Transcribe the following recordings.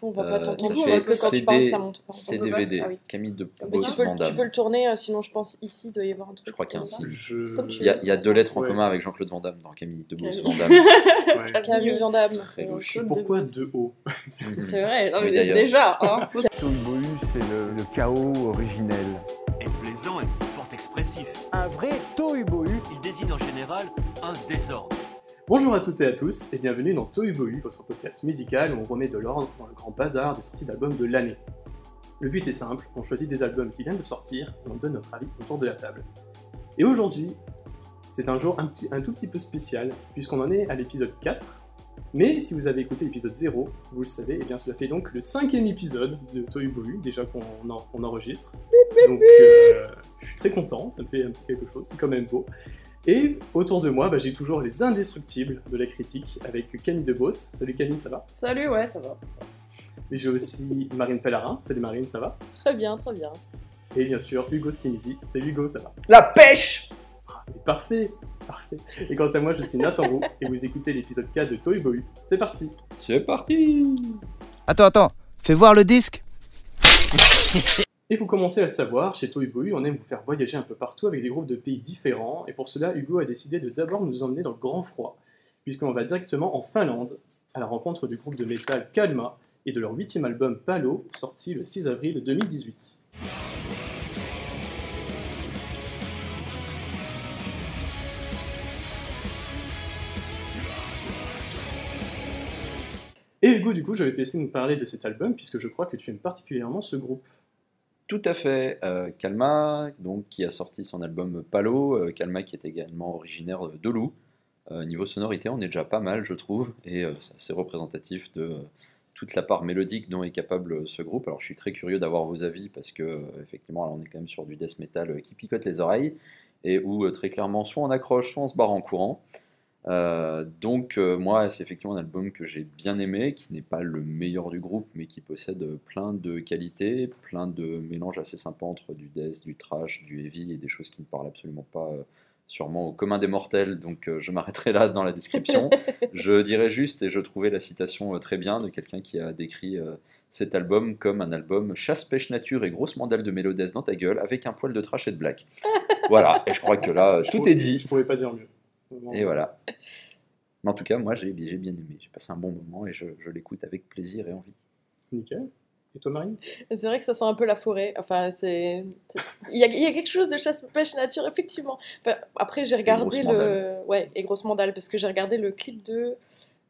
On voit pas Euh, ton que quand tu parles, ça monte pas. C'est DVD. ah oui. Camille de Beauce tu, peux, tu peux le tourner, euh, sinon je pense ici, il doit y avoir un truc. Je crois qu'il y a un. Je... Il y, a, il y a deux lettres en Ouais. commun avec Jean-Claude Van Damme dans Camille de Beauce Camille. Vandamme. Ouais. Camille Vandamme. Très Euh, Pourquoi deux hauts C'est vrai, non, mais déjà. hein. Tohubohu, c'est le, le chaos originel. est plaisant et fort expressif. Un vrai Tohubohu. Il désigne en général un désordre. Bonjour à toutes et à tous et bienvenue dans Tohu Bohu, votre podcast musical où on remet de l'ordre dans le grand bazar des sorties d'albums de l'année. Le but est simple, on choisit des albums qui viennent de sortir et on donne notre avis autour de la table. Et aujourd'hui, c'est un jour un, petit- un tout petit peu spécial puisqu'on en est à l'épisode 4. Mais si vous avez écouté l'épisode 0, vous le savez, et bien cela fait donc le cinquième épisode de Tohu Bohu, déjà qu'on en- on enregistre. Donc euh, je suis très content, ça me fait un petit quelque chose, c'est quand même beau. Et autour de moi, bah, j'ai toujours les indestructibles de la critique avec Camille Debos. Salut Camille, ça va? Salut, ouais, ça va. Et j'ai aussi Marine Pellarin. Salut Marine, ça va? Très bien, très bien. Et bien sûr, Hugo Skinisi. Salut Hugo, ça va? La pêche Et Parfait, parfait. Et quant à moi, je suis Nathan Roux et vous écoutez l'épisode 4 de Toy Bohu. C'est parti C'est parti Attends, attends, fais voir le disque. Et vous commencez à savoir, chez Toy Bohu, on aime vous faire voyager un peu partout avec des groupes de pays différents. Et pour cela, Hugo a décidé de d'abord nous emmener dans le grand froid, puisqu'on va directement en Finlande, à la rencontre du groupe de métal Kalma et de leur huitième album Palo, sorti le 6 avril 2018. Et Hugo, du coup, je vais te laisser nous parler de cet album, puisque je crois que tu aimes particulièrement ce groupe. Tout à fait. Euh, Kalma, donc, qui a sorti son album Palo. Euh, Kalma, qui est également originaire de Lou. Euh, niveau sonorité, on est déjà pas mal, je trouve, et euh, c'est assez représentatif de euh, toute la part mélodique dont est capable ce groupe. Alors, je suis très curieux d'avoir vos avis parce que, effectivement, là, on est quand même sur du death metal qui picote les oreilles et où très clairement, soit on accroche, soit on se barre en courant. Euh, donc euh, moi c'est effectivement un album que j'ai bien aimé, qui n'est pas le meilleur du groupe, mais qui possède plein de qualités, plein de mélanges assez sympas entre du death, du trash, du heavy et des choses qui ne parlent absolument pas euh, sûrement au commun des mortels, donc euh, je m'arrêterai là dans la description. je dirais juste, et je trouvais la citation euh, très bien de quelqu'un qui a décrit euh, cet album comme un album chasse, pêche, nature et grosse mandale de mélodesse dans ta gueule avec un poil de trash et de black. voilà, et je crois que là, Je tout pourrais- est dit. Je pourrais pas dire mieux. Et voilà. Mais en tout cas, moi, j'ai bien aimé. J'ai passé un bon moment et je, je l'écoute avec plaisir et envie. Nickel. Et toi, Marine C'est vrai que ça sent un peu la forêt. Enfin, c'est. Il y, a, il y a quelque chose de chasse-pêche nature, effectivement. Enfin, après, j'ai regardé le. Ouais, et grosse mandale, parce que j'ai regardé le clip de.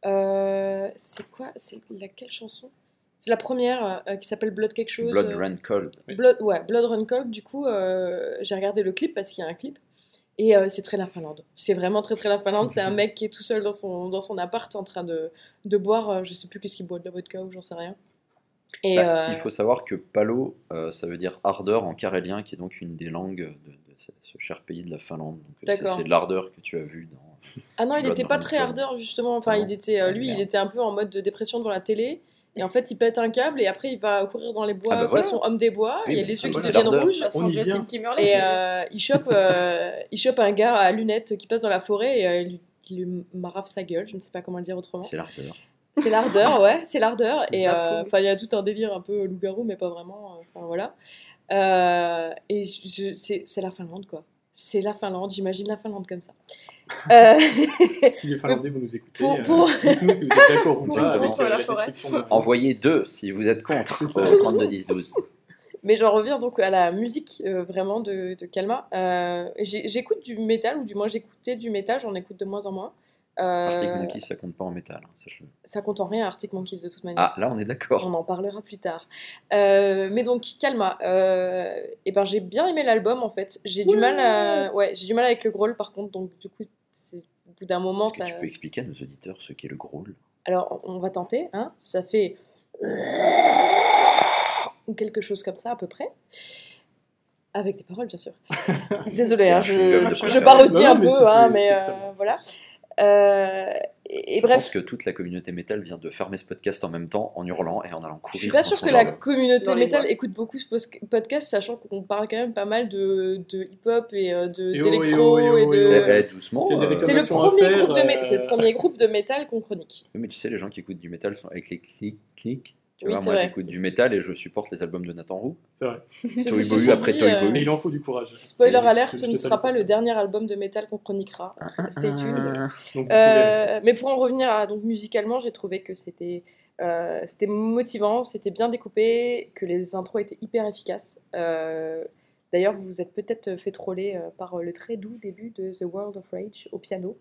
euh, C'est quoi? C'est laquelle chanson? C'est la première euh, qui s'appelle Blood quelque chose. Blood Run Cold. Blood, ouais, Blood Run Cold, du coup, euh, j'ai regardé le clip parce qu'il y a un clip. Et euh, c'est très la Finlande. C'est vraiment très très la Finlande. C'est un mec qui est tout seul dans son, dans son appart en train de, de boire, euh, je sais plus qu'est-ce qu'il boit, de la vodka ou j'en sais rien. Et Bah, euh, Il faut savoir que Palo, euh, ça veut dire ardeur en carélien, qui est donc une des langues de, de ce, cher pays de la Finlande. C'est- de l'ardeur que tu as vu dans. Ah non, il n'était pas très ardeur justement. Enfin, non il était, lui, il était un peu en mode de dépression devant la télé. Et en fait, il pète un câble et après, il va courir dans les bois Ah bah voilà. façon homme des bois. Oui, il y a les yeux qui deviennent rouges. On y vient. Justin Timberlake. Et euh, il, chope, euh, il chope un gars à lunettes qui passe dans la forêt et euh, il, lui, il lui marave sa gueule. Je ne sais pas comment le dire autrement. C'est l'ardeur. C'est l'ardeur, ouais, c'est l'ardeur. Et euh, il y a tout un délire un peu loup-garou, mais pas vraiment. euh, Enfin, voilà. Euh, et je, c'est, c'est la Finlande, quoi. C'est la Finlande, j'imagine la Finlande comme ça. Euh, Si les Finlandais vous nous écoutez, Pour- euh, dites-nous si vous êtes d'accord ou Pour- pas avec pour euh, la la forêt. description de Envoyez deux si vous êtes contre au 32 10 12. mais j'en reviens donc à la musique euh, vraiment de, de Kalma. Euh, j'écoute du métal, ou du moins j'écoutais du métal, j'en écoute de moins en moins. Euh, Arctic Monkey, ça compte pas en métal. hein, ça compte en rien, Arctic Monkeys, de toute manière. Ah, là, on est d'accord. On en parlera plus tard. Euh, mais donc Kalma, euh, et ben j'ai bien aimé l'album en fait. J'ai du mal, à... ouais, j'ai du mal avec le growl par contre, donc du coup, c'est- au bout d'un moment, Est-ce que ça. tu peux expliquer à nos auditeurs ce qu'est le growl Alors on va tenter, hein. Ça fait ou quelque chose comme ça à peu près. Avec des paroles, bien sûr. Désolée, hein, je, parodie un peu, hein, mais euh, bien. voilà. Euh, et, et Je bref, pense que toute la communauté métal vient de fermer ce podcast en même temps, en hurlant et en allant courir. Je suis pas son que la communauté métal écoute beaucoup ce podcast, sachant qu'on parle quand même pas mal de, de hip-hop et de Et et d'électro oh, et oh, de. Eh, eh, doucement. Euh, C'est le premier groupe de mé- c'est le premier groupe de métal qu'on chronique. Oui, mais tu sais, les gens qui écoutent du métal sont avec les clics, clics, Tu Oui, vois, c'est moi j'écoute du métal et je supporte les albums de Nathan Roux. C'est vrai. Toy Bohu après Toy euh, Bohu. Mais il en faut du courage. Spoiler alert, ce ne sera pas le dernier album de métal qu'on chroniquera. Stay tuned. Ah. Donc, vous pouvez Euh, mais pour en revenir à, donc musicalement, j'ai trouvé que c'était euh, c'était motivant, c'était bien découpé, que les intros étaient hyper efficaces. Euh, D'ailleurs, vous vous êtes peut-être fait troller euh, par le très doux début de The World of Rage au piano.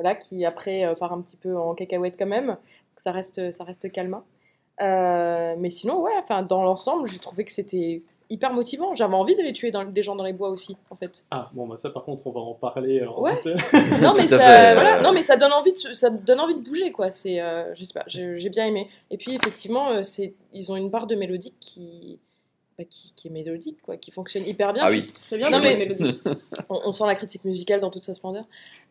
Voilà, qui après euh, part un petit peu en cacahuète quand même. Ça reste, ça reste calme. Euh, mais sinon, ouais, enfin, dans l'ensemble, j'ai trouvé que c'était hyper motivant. J'avais envie d'aller tuer dans- des gens dans les bois aussi, en fait. Ah, bon, bah ça par contre, on va en parler. euh, en Ouais. antenne. Non, mais ça, fait, voilà, euh. non, mais ça donne envie de, ça donne envie de bouger, quoi. C'est, euh, je sais pas, j'ai j'ai bien aimé. Et puis effectivement, euh, c'est, ils ont une barre de mélodique qui, bah, qui, qui est mélodique, quoi, qui fonctionne hyper bien. Ah oui, C'est bien Non, mais- on, on sent la critique musicale dans toute sa splendeur.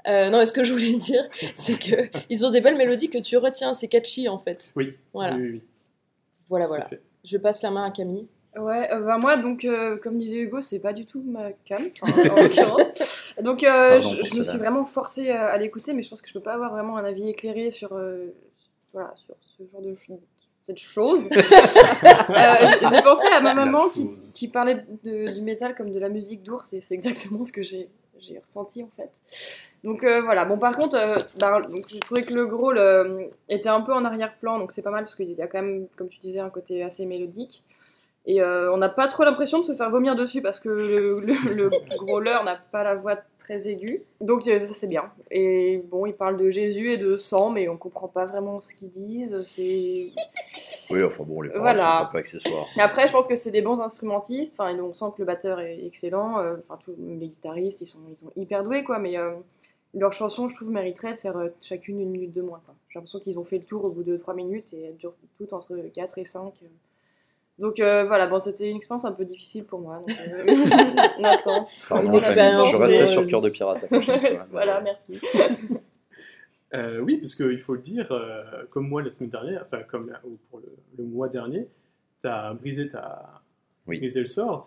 Euh, non, mais ce que je voulais dire, c'est que ils ont des belles mélodies que tu retiens. C'est catchy, en fait. Oui. Voilà, Oui, oui, oui, voilà, voilà. Je passe la main à Camille. Ouais, euh, bah moi, donc, euh, comme disait Hugo, c'est pas du tout ma cam, enfin, en l'occurrence. Donc, euh, Pardon je, me suis vraiment forcée à, l'écouter, mais je pense que je peux pas avoir vraiment un avis éclairé sur, euh, voilà, sur ce genre de cette chose. Euh, j'ai- pensé à ma maman qui, parlait de- du métal comme de la musique d'ours, et c'est exactement ce que j'ai j'ai ressenti en fait. Donc euh, voilà, bon par contre, euh, bah, donc, j'ai trouvé que le gros le- était un peu en arrière-plan, donc c'est pas mal parce qu'il y a quand même, comme tu disais, un côté assez mélodique. Et euh, on n'a pas trop l'impression de se faire vomir dessus parce que le, le, le growler n'a pas la voix très aiguë. Donc euh, ça c'est bien. Et bon, ils parlent de Jésus et de sang, mais on comprend pas vraiment ce qu'ils disent. C'est oui, enfin bon, les paroles Voilà. sont un peu accessoires. mais après, je pense que c'est des bons instrumentistes. Enfin, on sent que le batteur est excellent. euh, Enfin, tous les guitaristes, ils sont, ils sont hyper doués, quoi. Mais euh, leurs chansons, je trouve, mériteraient de faire euh, chacune une minute de moins. quoi. J'ai l'impression qu'ils ont fait le tour au bout de 3 minutes et elles durent toutes entre 4 et 5. euh. Donc euh, voilà, bon, c'était une expérience un peu difficile pour moi. Donc, euh. Pardon, expérience, je resterai sur Cœur de Pirate la prochaine fois. voilà, merci. Euh, oui, parce qu'il faut le dire, euh, comme moi la semaine dernière, enfin comme la- ou pour le, le mois dernier, tu as brisé, ta, Oui. brisé le sort,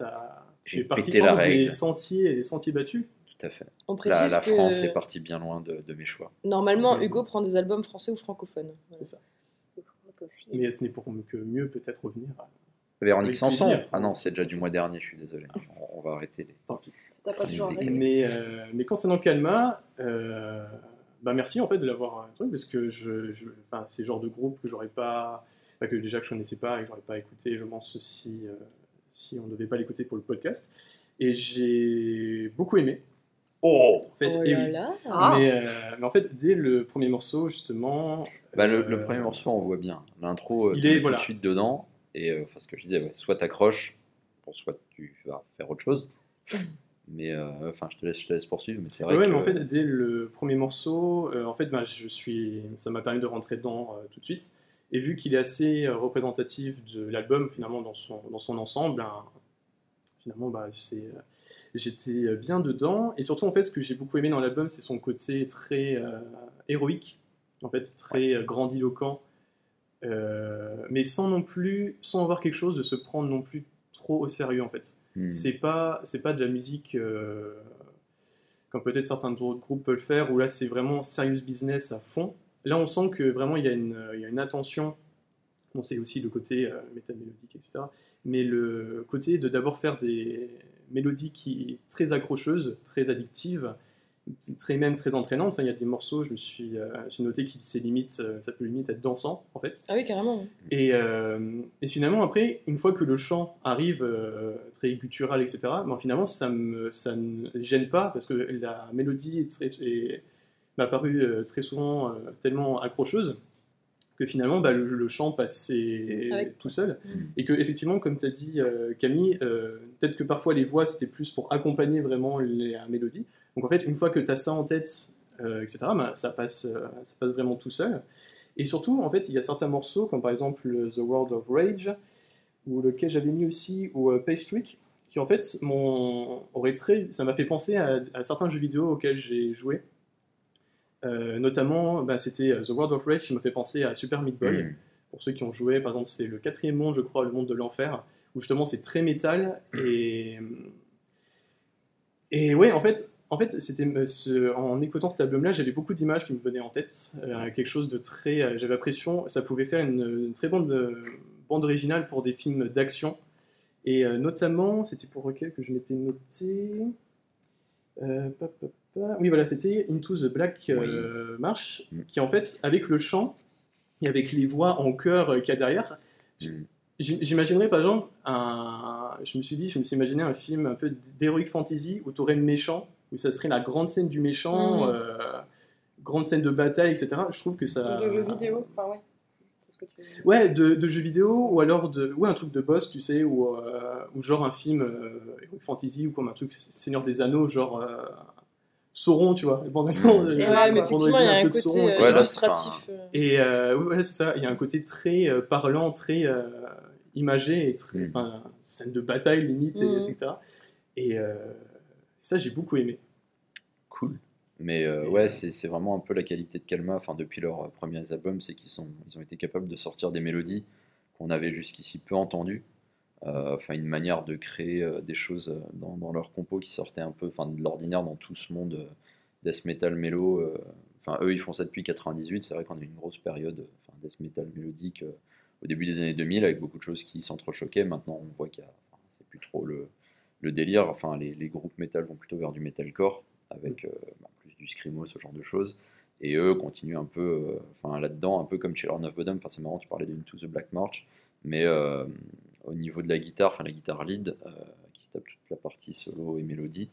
tu partie pété la des règle. sentiers et des sentiers battus. Tout à fait. On La, précise la que France est partie bien loin de, de mes choix. normalement, Mhm. Hugo prend des albums français ou francophones. Voilà. C'est ça. Mais ce n'est pour que mieux peut-être revenir. à- Véronique Sanson. Ah non, c'est déjà du mois dernier, je suis désolé. On, on va arrêter les. Tant pis. T'as pas toujours. Mais, euh, mais concernant Calma, euh, bah merci en fait de l'avoir un truc parce que je, je- enfin, c'est le genre de groupe que j'aurais pas, enfin, que déjà que je connaissais pas et que j'aurais pas écouté, je pense si euh, si on ne devait pas l'écouter pour le podcast. Et j'ai beaucoup aimé. Oh En fait, oh et oui. là. Ah. Mais, euh, mais en fait, dès le premier morceau, justement. bah, le, euh, le premier morceau, on voit bien. L'intro, euh, Il est- voilà. tout de suite dedans. Et euh, enfin, ce que je disais, ouais, soit t'accroches, bon, soit tu vas faire autre chose. Mais euh, enfin, je te laisse, je te laisse poursuivre. Mais c'est vrai Ouais, que mais en fait, dès le premier morceau, euh, en fait, bah, je suis, ça m'a permis de rentrer dedans euh, tout de suite. Et vu qu'il est assez représentatif de l'album, finalement, dans son, dans son ensemble, ben, finalement, bah, c'est, j'étais bien dedans. Et surtout, en fait, ce que j'ai beaucoup aimé dans l'album, c'est son côté très euh, héroïque, en fait, très grandiloquent, euh, mais sans non plus, sans avoir quelque chose de se prendre non plus trop au sérieux, en fait hmm, c'est pas c'est pas de la musique euh, comme peut-être certains autres groupes peuvent le faire où là c'est vraiment serious business à fond. Là on sent que vraiment il y a une, il y a une attention. Bon c'est aussi le côté euh, métal mélodique etc mais le côté de d'abord faire des mélodies qui très accrocheuses très addictives très même très entraînantes enfin il y a des morceaux je me suis, euh, me suis noté qu'il c'est limite euh, ça peut limite être dansant en fait Ah oui, carrément. et, euh, et finalement, après, une fois que le chant arrive euh, très guttural, etc., ben, finalement, ça me ça ne gêne pas parce que la mélodie m'a paru très souvent tellement accrocheuse que finalement, bah, le, le chant passait Avec- tout seul. Mm. Et que, effectivement, comme tu as dit, euh, Camille, euh, peut-être que parfois les voix c'était plus pour accompagner vraiment la mélodie. Donc en fait, une fois que tu as ça en tête, euh, etc., ben, ça, passe, euh, ça passe vraiment tout seul. Et surtout, en fait, il y a certains morceaux, comme par exemple le The World of Rage, ou lequel j'avais mis aussi au euh, Page Trick, qui en fait aurait très, ça m'a fait penser à, à certains jeux vidéo auxquels j'ai joué. Euh, notamment, bah, c'était The World of Rage qui m'a fait penser à Super Meat Boy. hmm. Pour ceux qui ont joué, par exemple, c'est le quatrième monde, je crois, le monde de l'enfer, où justement c'est très métal et et ouais, en fait, En fait, c'était euh, ce- en écoutant cet album-là, j'avais beaucoup d'images qui me venaient en tête. Euh, quelque chose de très. euh, j'avais l'impression, ça pouvait faire une, une très bonne euh, bande originale pour des films d'action. Et euh, notamment, c'était pour lequel que je m'étais noté. Pa, pa, pa. Oui, voilà, c'était Into the Black euh, March, Mm. qui en fait, avec le chant et avec les voix en chœur qu'il y a derrière, Mm. J'im- J'imaginerais par exemple un. Je me suis dit, je me suis imaginé un film un peu d'heroic fantasy où tu aurais le méchant, où ça serait la grande scène du méchant, Mhm. euh, grande scène de bataille, etc. Je trouve que ça. De jeux vidéo. Enfin, ouais. C'est ce que tu veux dire. Ouais, de, de jeux vidéo ou alors de. Ouais, un truc de boss, tu sais, ou, euh, ou genre un film euh, fantasy ou comme un truc Seigneur des Anneaux, genre. euh, Sauron, tu vois. Bon, maintenant, Mhm. euh, Et Ouais, ouais, mais bande effectivement, il y a un peu de côté Sauron, euh. Ouais, là, illustratif. Et euh, ouais, c'est ça, il y a un côté très euh, parlant, très euh, imagé, et très, enfin, scène de bataille limite, et, etc. Et euh, ça, j'ai beaucoup aimé. Cool. Mais euh, ouais, c'est c'est vraiment un peu la qualité de Kalma, enfin depuis leurs euh, premiers albums, c'est qu'ils ils ont été capables de sortir des mélodies qu'on avait jusqu'ici peu entendues. Euh, Enfin, une manière de créer euh, des choses euh, dans, dans leur compo qui sortaient un peu, enfin, de l'ordinaire dans tout ce monde euh, death metal mélo. euh. Enfin, eux, ils font ça depuis 98. C'est vrai qu'on a eu une grosse période, euh, enfin, death metal mélodique euh, au début des années 2000 avec beaucoup de choses qui s'entrechoquaient. Maintenant, on voit qu'il y a, enfin, c'est plus trop le, le délire. Enfin, les, groupes metal vont plutôt vers du metalcore avec euh, bah, plus du screamo, ce genre de choses. Et eux continuent un peu, euh, là-dedans, un peu comme chez Lord of Bottom. Enfin, c'est marrant, tu parlais de Into the Black March, mais euh, au niveau de la guitare, enfin la guitare lead, qui tape toute la partie solo et mélodie,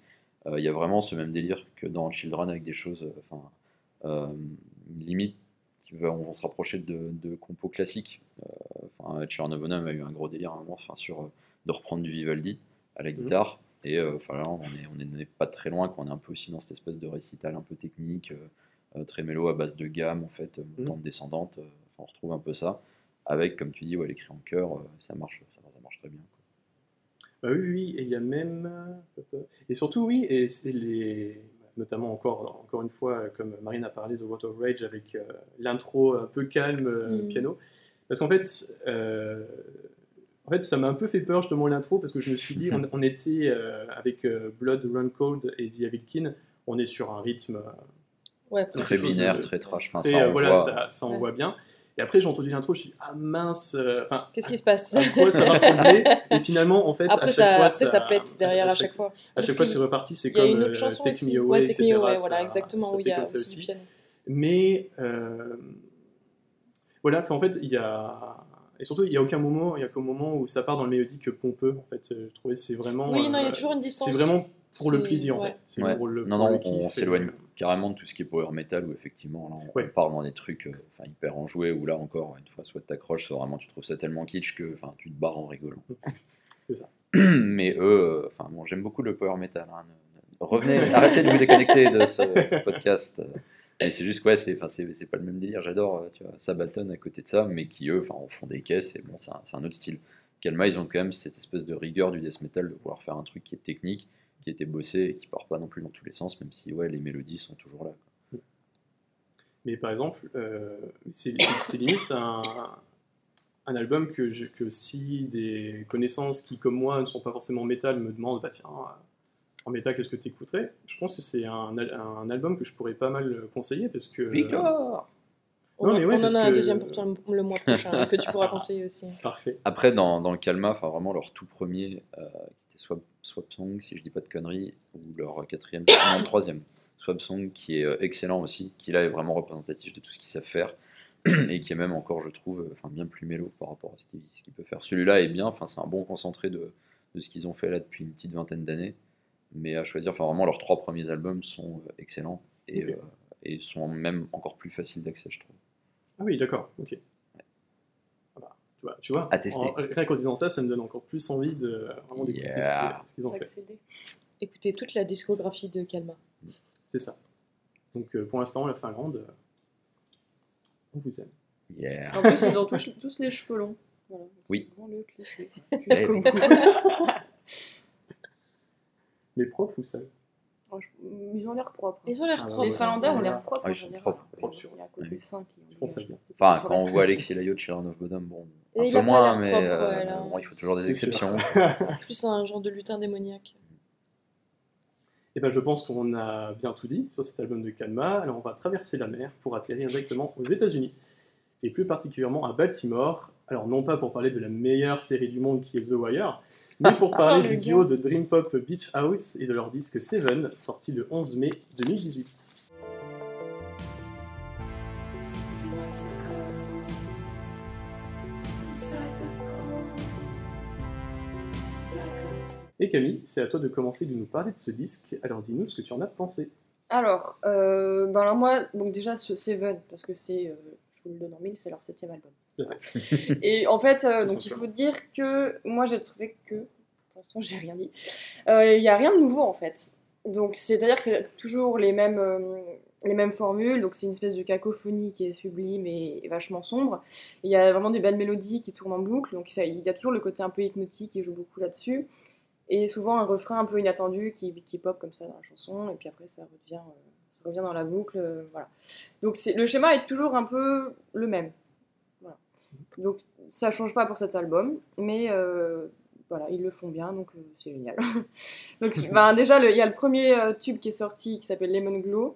il y a vraiment ce même délire que dans Children avec des choses, enfin, limite, qui on va se rapprocher de, de compos classiques. Enfin, Children of Bottom a eu un gros délire à un moment, enfin, sur de reprendre du Vivaldi à la guitare. Et euh, enfin, là, on est, on est- on est pas très loin, qu'on est un peu aussi dans cette espèce de récital un peu technique, euh, euh, très mélo à base de gamme, en fait, euh, montante, descendante. euh, on retrouve un peu ça. Avec, comme tu dis, ouais, l'écrit en chœur, euh, ça, marche, ça, ça marche très bien. quoi. Bah oui, oui, et il y a même. Et surtout, oui, et c'est les. Notamment encore, encore une fois, comme Marine a parlé, The Water of Rage avec euh, l'intro un peu calme, euh, Mm. piano. Parce qu'en fait, euh, en fait, ça m'a un peu fait peur justement l'intro parce que je me suis dit, on, on était euh, avec euh, Blood Run Cold et The Avilkin, on est sur un rythme euh, Ouais, Très binaire, de- très trash. Enfin, ça, voilà, ça, ça Ouais. voit bien. Et après, j'ai entendu l'intro, je me suis dit, ah mince, euh, enfin, Qu'est-ce qui se passe? à quoi ça va ressembler Et finalement, en fait, à Après, chaque ça, fois, après, ça pète derrière à chaque fois. À chaque fois, c'est reparti, c'est Il y a comme une autre chanson Take aussi. Me Away, ouais, Take etc. Me Away, ça- voilà, exactement, il y a aussi. Mais voilà, en fait, il y a et surtout, il y a aucun moment, il y a qu'au moment où ça part dans le mélodique pompeux. En fait, Euh, je trouvais c'est vraiment. Oui, non, il y a euh, toujours une distance. C'est vraiment pour le plaisir en fait. C'est Ouais. pour le, Non, non, on, s'éloigne le- carrément de tout ce qui est power metal où effectivement là, on, Ouais. on part dans des trucs euh, hyper enjoués où là encore, une fois, soit t'accroches, soit vraiment tu trouves ça tellement kitsch que enfin, tu te barres en rigolant. C'est ça. Mais eux, euh, enfin bon, j'aime beaucoup le power metal. hein. Revenez, arrêtez de vous déconnecter de ce podcast. Et c'est juste quoi, c'est enfin, c'est pas le même délire. J'adore, euh, Sabaton à côté de ça, mais qui eux, en font des caisses et bon, c'est un, un autre style. Kalma, ils ont quand même cette espèce de rigueur du death metal de pouvoir faire un truc qui est technique, qui était bossé et qui part pas non plus dans tous les sens, même si ouais, les mélodies sont toujours là. Mais par exemple, euh, c'est limite un, album que, que si des connaissances qui, comme moi, ne sont pas forcément métal, me demandent, bah tiens, en métal, qu'est-ce que tu écouterais Je pense que c'est un, al- un album que je pourrais pas mal conseiller parce que. Victoire On, Non, mais ouais, on en a un que- deuxième pour toi le- mois prochain que tu pourras conseiller aussi. Parfait. Après, dans, dans le Kalma, enfin vraiment leur tout premier, euh, qui était Swap, Swap Song, si je dis pas de conneries, ou leur quatrième, non, troisième, Swap Song, qui est euh, excellent aussi, qui là est vraiment représentatif de tout ce qu'ils savent faire, et qui est même encore, je trouve, euh, enfin bien plus mélo par rapport à ce qu'il ce qu'il peut faire. Celui-là est bien, enfin c'est un bon concentré de, de ce qu'ils ont fait là depuis une petite vingtaine d'années, mais à choisir, enfin vraiment leurs trois premiers albums sont euh, excellents, et, euh, et sont même encore plus faciles d'accès, je trouve. Ah oui, d'accord, ok. Ah bah, tu vois, tu vois À tester. en- rien qu'en disant ça, ça me donne encore plus envie de vraiment d'écouter ce qu'ils- Yeah. ce qu'ils ont fait. Écoutez toute la discographie de Kalma. C'est ça. Donc euh, pour l'instant, la Finlande, euh, on vous aime. Yeah. En plus, ils ont tous, tous les cheveux longs. Voilà. Oui. Le cliché. Eh. Mais propre ou sale Franchement, Ils ont l'air propres. Ils ont l'air Ah, propres. Les Finlandais ont l'air propres Ah, en ils sont propres. Propres sur- Il y a côté. Enfin, quand on voit Alexis Layo de Children of Bodom, bon, Et un peu moins, mais propre, euh, il faut toujours des exceptions. Plus un genre de lutin démoniaque. Et ben, je pense qu'on a bien tout dit sur cet album de Kalma. Alors, on va traverser la mer pour atterrir directement aux États-Unis, et plus particulièrement à Baltimore. Alors, non pas pour parler de la meilleure série du monde qui est The Wire, mais pour parler le du duo de Dream Pop Beach House et de leur disque Seven, sorti le 11 mai 2018. Et Camille, c'est à toi de commencer de nous parler de ce disque. Alors, dis-nous ce que tu en as pensé. Alors, euh, ben alors moi, donc déjà ce Seven, parce que c'est, euh, je vous le donne en mille, c'est leur septième album. Et en fait, euh, donc il faut dire que moi j'ai trouvé que, pour l'instant j'ai rien dit, Euh, il n'y a rien de nouveau en fait. Donc c'est-à-dire que c'est toujours les mêmes, euh, les mêmes formules, donc c'est une espèce de cacophonie qui est sublime et vachement sombre. Il y a vraiment des belles mélodies qui tournent en boucle, donc il y a toujours le côté un peu hypnotique qui joue beaucoup là-dessus. Et souvent un refrain un peu inattendu qui, qui pop comme ça dans la chanson, et puis après ça revient, euh, ça revient dans la boucle. euh, voilà. Donc le schéma est toujours un peu le même. Donc ça change pas pour cet album, mais euh, voilà, ils le font bien, donc euh, c'est génial. donc ben, déjà, il y a le premier euh, tube qui est sorti qui s'appelle Lemon Glow.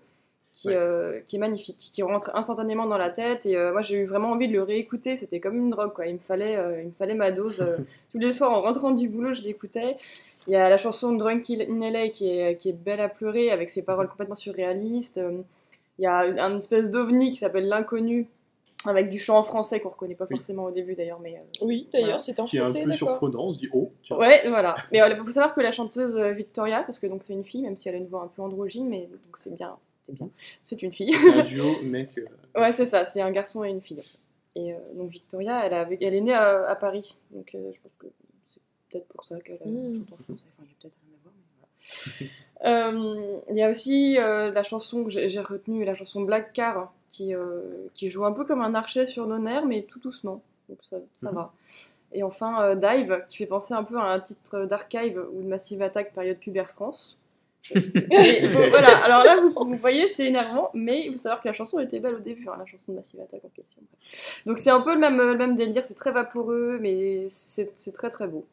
Qui, Ouais. euh, qui est magnifique, qui rentre instantanément dans la tête et euh, moi j'ai eu vraiment envie de le réécouter, c'était comme une drogue quoi, il me fallait, euh, il me fallait ma dose tous les soirs en rentrant du boulot je l'écoutais. Il y a la chanson Drunk in LA qui est, qui est belle à pleurer avec ses paroles complètement surréalistes. Il y a un espèce d'ovni qui s'appelle L'inconnu avec du chant en français qu'on reconnaît pas Oui. forcément au début d'ailleurs mais euh, Oui, d'ailleurs, Voilà. c'était en Qui est un français, peu surprenant, on se dit oh, tiens. Ouais, voilà. Mais il faut savoir que la chanteuse euh, Victoria, parce que donc c'est une fille, même si elle a une voix un peu androgyne, mais donc c'est bien, c'était bien. C'est une fille. c'est un duo, mec. euh, ouais, c'est ça, c'est un garçon et une fille. Et euh, donc Victoria, elle, a, elle est née à, à Paris, donc euh, je pense que c'est peut-être pour ça qu'elle a Mm. chante en français. Enfin, il y a peut-être rien à voir, mais voilà. Euh, Il y a aussi euh, la chanson que j'ai retenue, la chanson Black Car, qui, euh, qui joue un peu comme un archet sur nos nerfs, mais tout doucement. Donc ça, ça Mhm. va. Et enfin, euh, Dive, qui fait penser un peu à un titre d'Archive ou de Massive Attack période Pubère France. Et bon, voilà, alors là, vous, vous voyez, c'est énervant, mais il faut savoir que la chanson était belle au début, hein, la chanson de Massive Attack en question. Donc c'est un peu le même, le même délire, c'est très vaporeux, mais c'est très très beau.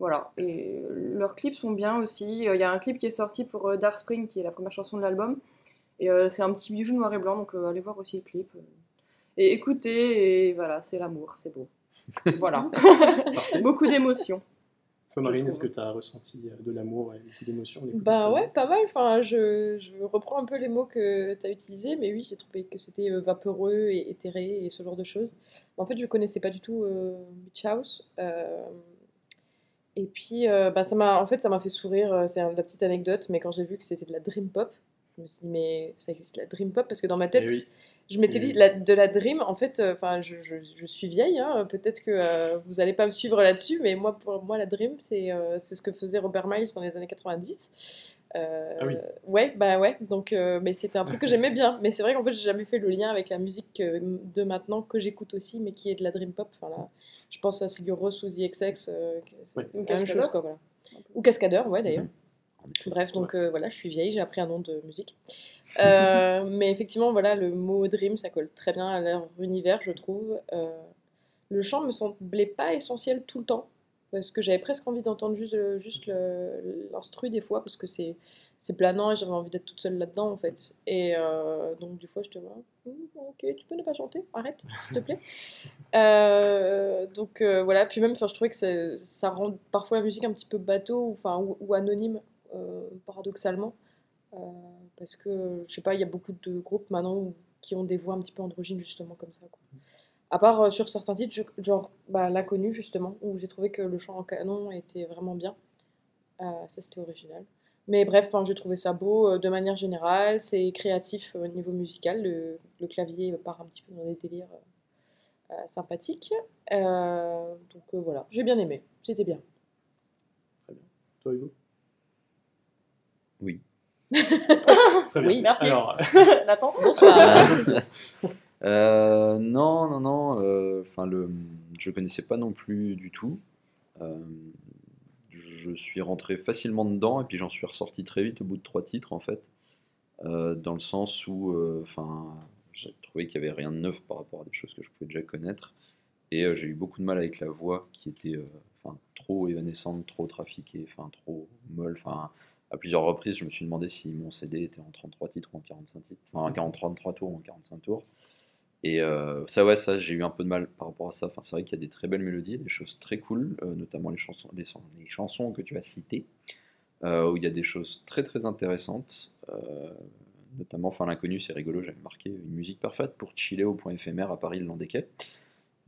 Voilà, et leurs clips sont bien aussi. Euh, Il y a un clip qui est sorti pour euh, Dark Spring, qui est la première chanson de l'album. Et euh, c'est un petit bijou noir et blanc, donc euh, allez voir aussi le clip. Et écoutez, et voilà, c'est l'amour, c'est beau. Voilà, beaucoup d'émotions. Toi, Marine, est-ce que tu as ressenti euh, de l'amour et beaucoup d'émotions en écoutant Bah ouais, pas mal. Enfin, je, je reprends un peu les mots que tu as utilisés, mais oui, j'ai trouvé que c'était euh, vaporeux et éthéré et ce genre de choses. En fait, je connaissais pas du tout euh, Beach House. euh, et puis, euh, bah, ça m'a, en fait, ça m'a fait sourire. euh, C'est la petite anecdote, mais quand j'ai vu que c'était de la dream pop, je me suis dit, mais ça existe la dream pop? Parce que dans ma tête, Eh oui. je m'étais Eh dit la- de la dream. En fait, euh, enfin, je, je- je suis vieille. hein, Peut-être que euh, vous allez pas me suivre là-dessus, mais moi, pour moi, la dream, c'est euh, c'est ce que faisait Robert Miles dans les années 90. Euh, Ah oui. Ouais, bah ouais. Donc, euh, mais c'était un truc que j'aimais bien. Mais c'est vrai qu'en fait, j'ai jamais fait le lien avec la musique de maintenant que j'écoute aussi, mais qui est de la dream pop. Enfin là, je pense à Sigur Rós ou The XX. euh, c'est Ouais. la même chose, quoi, voilà. Ou Cascadeur, ouais, d'ailleurs. Effet. Bref, donc euh, voilà, je suis vieille, j'ai appris un nom de musique. Euh, mais effectivement, voilà, le mot dream, ça colle très bien à leur univers, je trouve. Euh, le chant me semblait pas essentiel tout le temps, parce que j'avais presque envie d'entendre juste, juste l'instru des fois, parce que c'est c'est planant et j'avais envie d'être toute seule là-dedans, en fait. Et euh, donc, du fois, je te vois, ok, tu peux ne pas chanter, arrête, s'il te plaît. Euh, donc euh, voilà, puis même, je trouvais que ça, rend parfois la musique un petit peu bateau, ou, ou, anonyme, euh, paradoxalement. Parce que, je sais pas, il y a beaucoup de groupes maintenant qui ont des voix un petit peu androgynes, justement, comme ça. À part sur certains titres, genre bah, L'inconnu, justement, où j'ai trouvé que le chant en canon était vraiment bien. Ça, c'était original. Mais bref, j'ai trouvé ça beau de manière générale. C'est créatif au niveau musical. Le clavier part un petit peu dans des délires euh, euh, sympathiques. Euh, donc euh, voilà, j'ai bien aimé. C'était bien. Toi, Hugo? Oui. Très bien. Oui, merci. Alors, Nathan? Bonsoir. Euh, non, non, non. euh, Enfin, le, je connaissais pas non plus du tout. Euh, je suis rentré facilement dedans et puis j'en suis ressorti très vite au bout de trois titres en fait, Euh, dans le sens où, euh, enfin, j'ai trouvé qu'il y avait rien de neuf par rapport à des choses que je pouvais déjà connaître et euh, j'ai eu beaucoup de mal avec la voix qui était, euh, enfin, trop évanescente, trop trafiquée, enfin, trop molle. Enfin, à plusieurs reprises, je me suis demandé si mon CD était en 33 titres ou en 45 titres, enfin en 43 tours ou en 45 tours. Et euh, ça, ouais, ça, j'ai eu un peu de mal par rapport à ça. Enfin, c'est vrai qu'il y a des très belles mélodies, des choses très cool, notamment les chansons, les, chansons que tu as citées, où il y a des choses très très intéressantes. Notamment, enfin, l'inconnu, c'est rigolo, j'avais marqué une musique parfaite pour chiller au point éphémère à Paris le long des quais.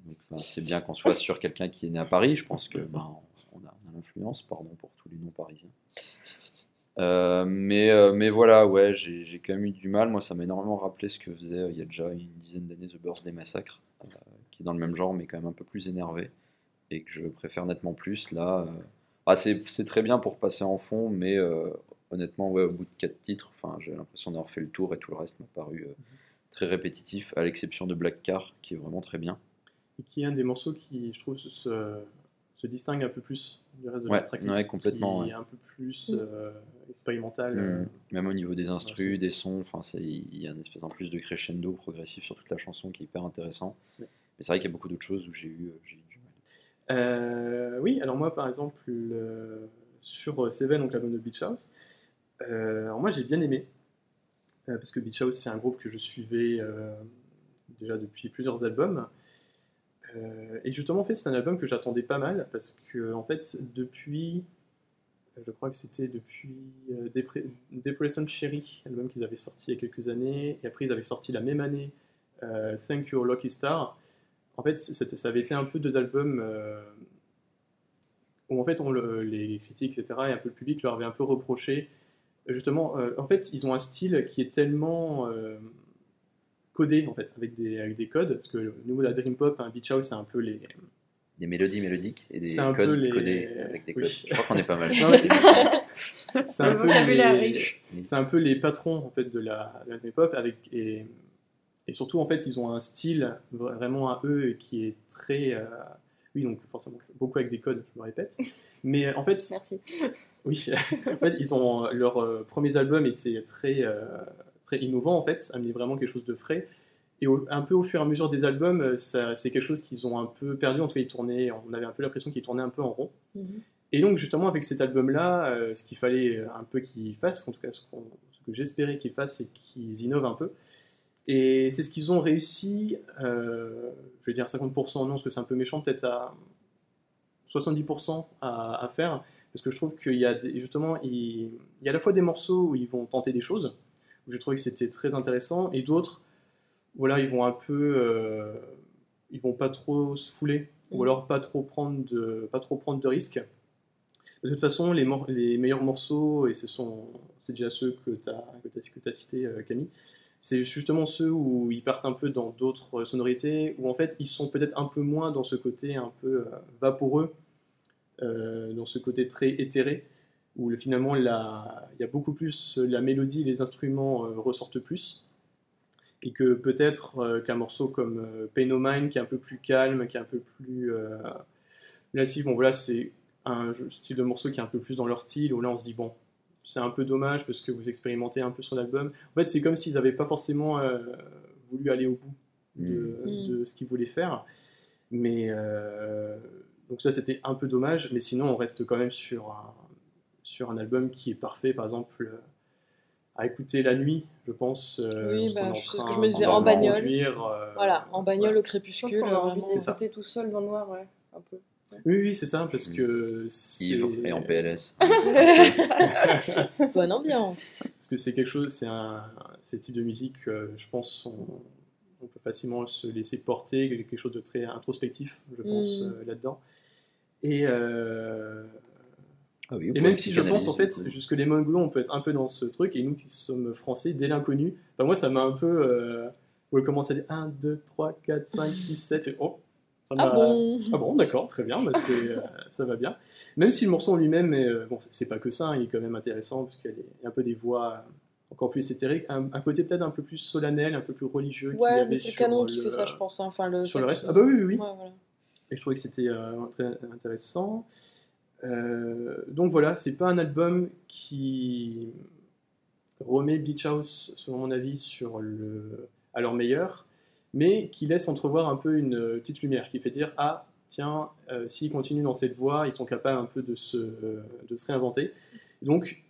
Donc, c'est bien qu'on soit sur quelqu'un qui est né à Paris. Je pense que ben, on a, l'influence, pardon pour tous les noms parisiens. Euh, mais, euh, mais voilà, ouais, j'ai quand même eu du mal. Moi, ça m'a énormément rappelé ce que faisait euh, il y a déjà une dizaine d'années The Birthday Massacre, euh, qui est dans le même genre, mais quand même un peu plus énervé, et que je préfère nettement plus. Là, ah, c'est très bien pour passer en fond, mais honnêtement, ouais, au bout de quatre titres, enfin, j'ai l'impression d'avoir fait le tour, et tout le reste m'a paru euh, très répétitif, à l'exception de Black Car, qui est vraiment très bien. Et qui est un des morceaux qui, je trouve, se, distingue un peu plus du reste de Ouais, la tracklist. ouais, complètement, Qui ouais. est un peu plus Mm. euh, expérimental. Mm. euh, Même au niveau des instrus, des sons, enfin, il y a une espèce en plus de crescendo progressif sur toute la chanson qui est hyper intéressant. Ouais. Mais c'est vrai qu'il y a beaucoup d'autres choses où j'ai eu, du mal. Euh, oui, alors moi par exemple le- sur Seven, donc l'album de Beach House, euh, alors moi j'ai bien aimé euh, parce que Beach House c'est un groupe que je suivais euh, déjà depuis plusieurs albums Euh, et justement en fait c'est un album que j'attendais pas mal parce que en fait depuis je crois que c'était depuis euh, Depre- Depression Cherry, album qu'ils avaient sorti il y a quelques années, et après ils avaient sorti la même année euh, Thank You Lucky Star. En fait, ça avait été un peu deux albums euh, où en fait les critiques, etc., et un peu le public leur avait un peu reproché. Justement, euh, en fait, ils ont un style qui est tellement euh, codé, en fait, avec des, avec des codes, parce que au niveau de la Dream Pop, un Beach House, c'est un peu les... Des mélodies mélodiques et des C'est un codes peu les- codés avec des oui. codes. Je crois qu'on est pas mal. C'est un peu les- un peu les patrons en fait de la, la dream pop avec et, et surtout en fait ils ont un style vraiment à eux qui est très euh, oui donc forcément beaucoup avec des codes je me répète mais en fait Merci. Oui en fait ils ont leurs euh, premiers albums étaient très euh, très innovants en fait amenaient vraiment quelque chose de frais et au- un peu au fur et à mesure des albums euh, c'est quelque chose qu'ils ont un peu perdu en tout cas ils tournaient on avait un peu l'impression qu'ils tournaient un peu en rond Mhm. et donc justement avec cet album-là, euh, ce qu'il fallait un peu qu'ils fassent, en tout cas ce, que j'espérais qu'ils fassent, c'est qu'ils innovent un peu. Et c'est ce qu'ils ont réussi, euh, je vais dire 50% non, parce que c'est un peu méchant, peut-être à 70% à, à faire, parce que je trouve qu'il y a des- justement, il, il y a à la fois des morceaux où ils vont tenter des choses, où j'ai trouvé que c'était très intéressant, et d'autres, voilà, ils vont un peu, euh, ils vont pas trop se fouler, ou Mhm. alors pas trop prendre de, pas trop prendre de risques. De toute façon, les, meilleurs morceaux, et ce sont, c'est déjà ceux que tu as, que que t'as cités, euh, Camille, c'est justement ceux où ils partent un peu dans d'autres sonorités, où en fait ils sont peut-être un peu moins dans ce côté un peu euh, vaporeux, euh, dans ce côté très éthéré, où le- finalement la- il y a beaucoup plus la mélodie, les instruments euh, ressortent plus, et que peut-être euh, qu'un morceau comme Pain No Mind, qui est un peu plus calme, qui est un peu plus euh, lascif, bon voilà, c'est un style de morceau qui est un peu plus dans leur style, où là on se dit bon, c'est un peu dommage parce que vous expérimentez un peu sur l'album. En fait, c'est comme s'ils n'avaient pas forcément euh, voulu aller au bout de, Mm. de ce qu'ils voulaient faire. Mais euh, donc ça, c'était un peu dommage. Mais sinon, on reste quand même sur un, sur un album qui est parfait. Par exemple, euh, à écouter la nuit, je pense. euh, Oui, bah, c'est ce que je me disais, en bagnole. conduire, euh, Voilà, en bagnole voilà. au crépuscule. qu'on a envie l'écouter tout seul dans le noir, ouais, un peu. Oui, oui, c'est ça, parce que c'est... Ivre et en PLS. Bonne ambiance. Parce que c'est quelque chose, c'est un, c'est type de musique, euh, je pense, on, on peut facilement se laisser porter, quelque chose de très introspectif, je pense, Mm. euh, là-dedans. Et, euh, Ah oui, et pour même si je pense, en fait, jusque les Mongols, on peut être un peu dans ce truc, et nous qui sommes français, dès l'inconnu, bah, moi, ça m'a un peu. Euh, où elle commence à dire 1, 2, 3, 4, 5, 6, 7, et oh, ça Ah m'a- bon? Ah bon, d'accord, très bien, bah, c'est, euh, ça va bien. Même si le morceau en lui-même, euh, bon, c'est- pas que ça, hein, il est quand même intéressant, parce qu'il y a un peu des voix encore plus éthériques, un, un côté peut-être un peu plus solennel, un peu plus religieux. Ouais, avait mais c'est le canon qui le- fait ça, je pense. hein. Enfin, le Sur le reste Ah bah oui, oui, oui. Ouais, voilà. Et je trouvais que c'était euh, très intéressant. Euh, donc voilà, c'est pas un album qui remet Beach House, selon mon avis, sur le, à leur meilleur, mais qui laisse entrevoir un peu une euh, petite lumière, qui fait dire ah tiens, euh, s'ils continuent dans cette voie, ils sont capables un peu de se, de se réinventer. Donc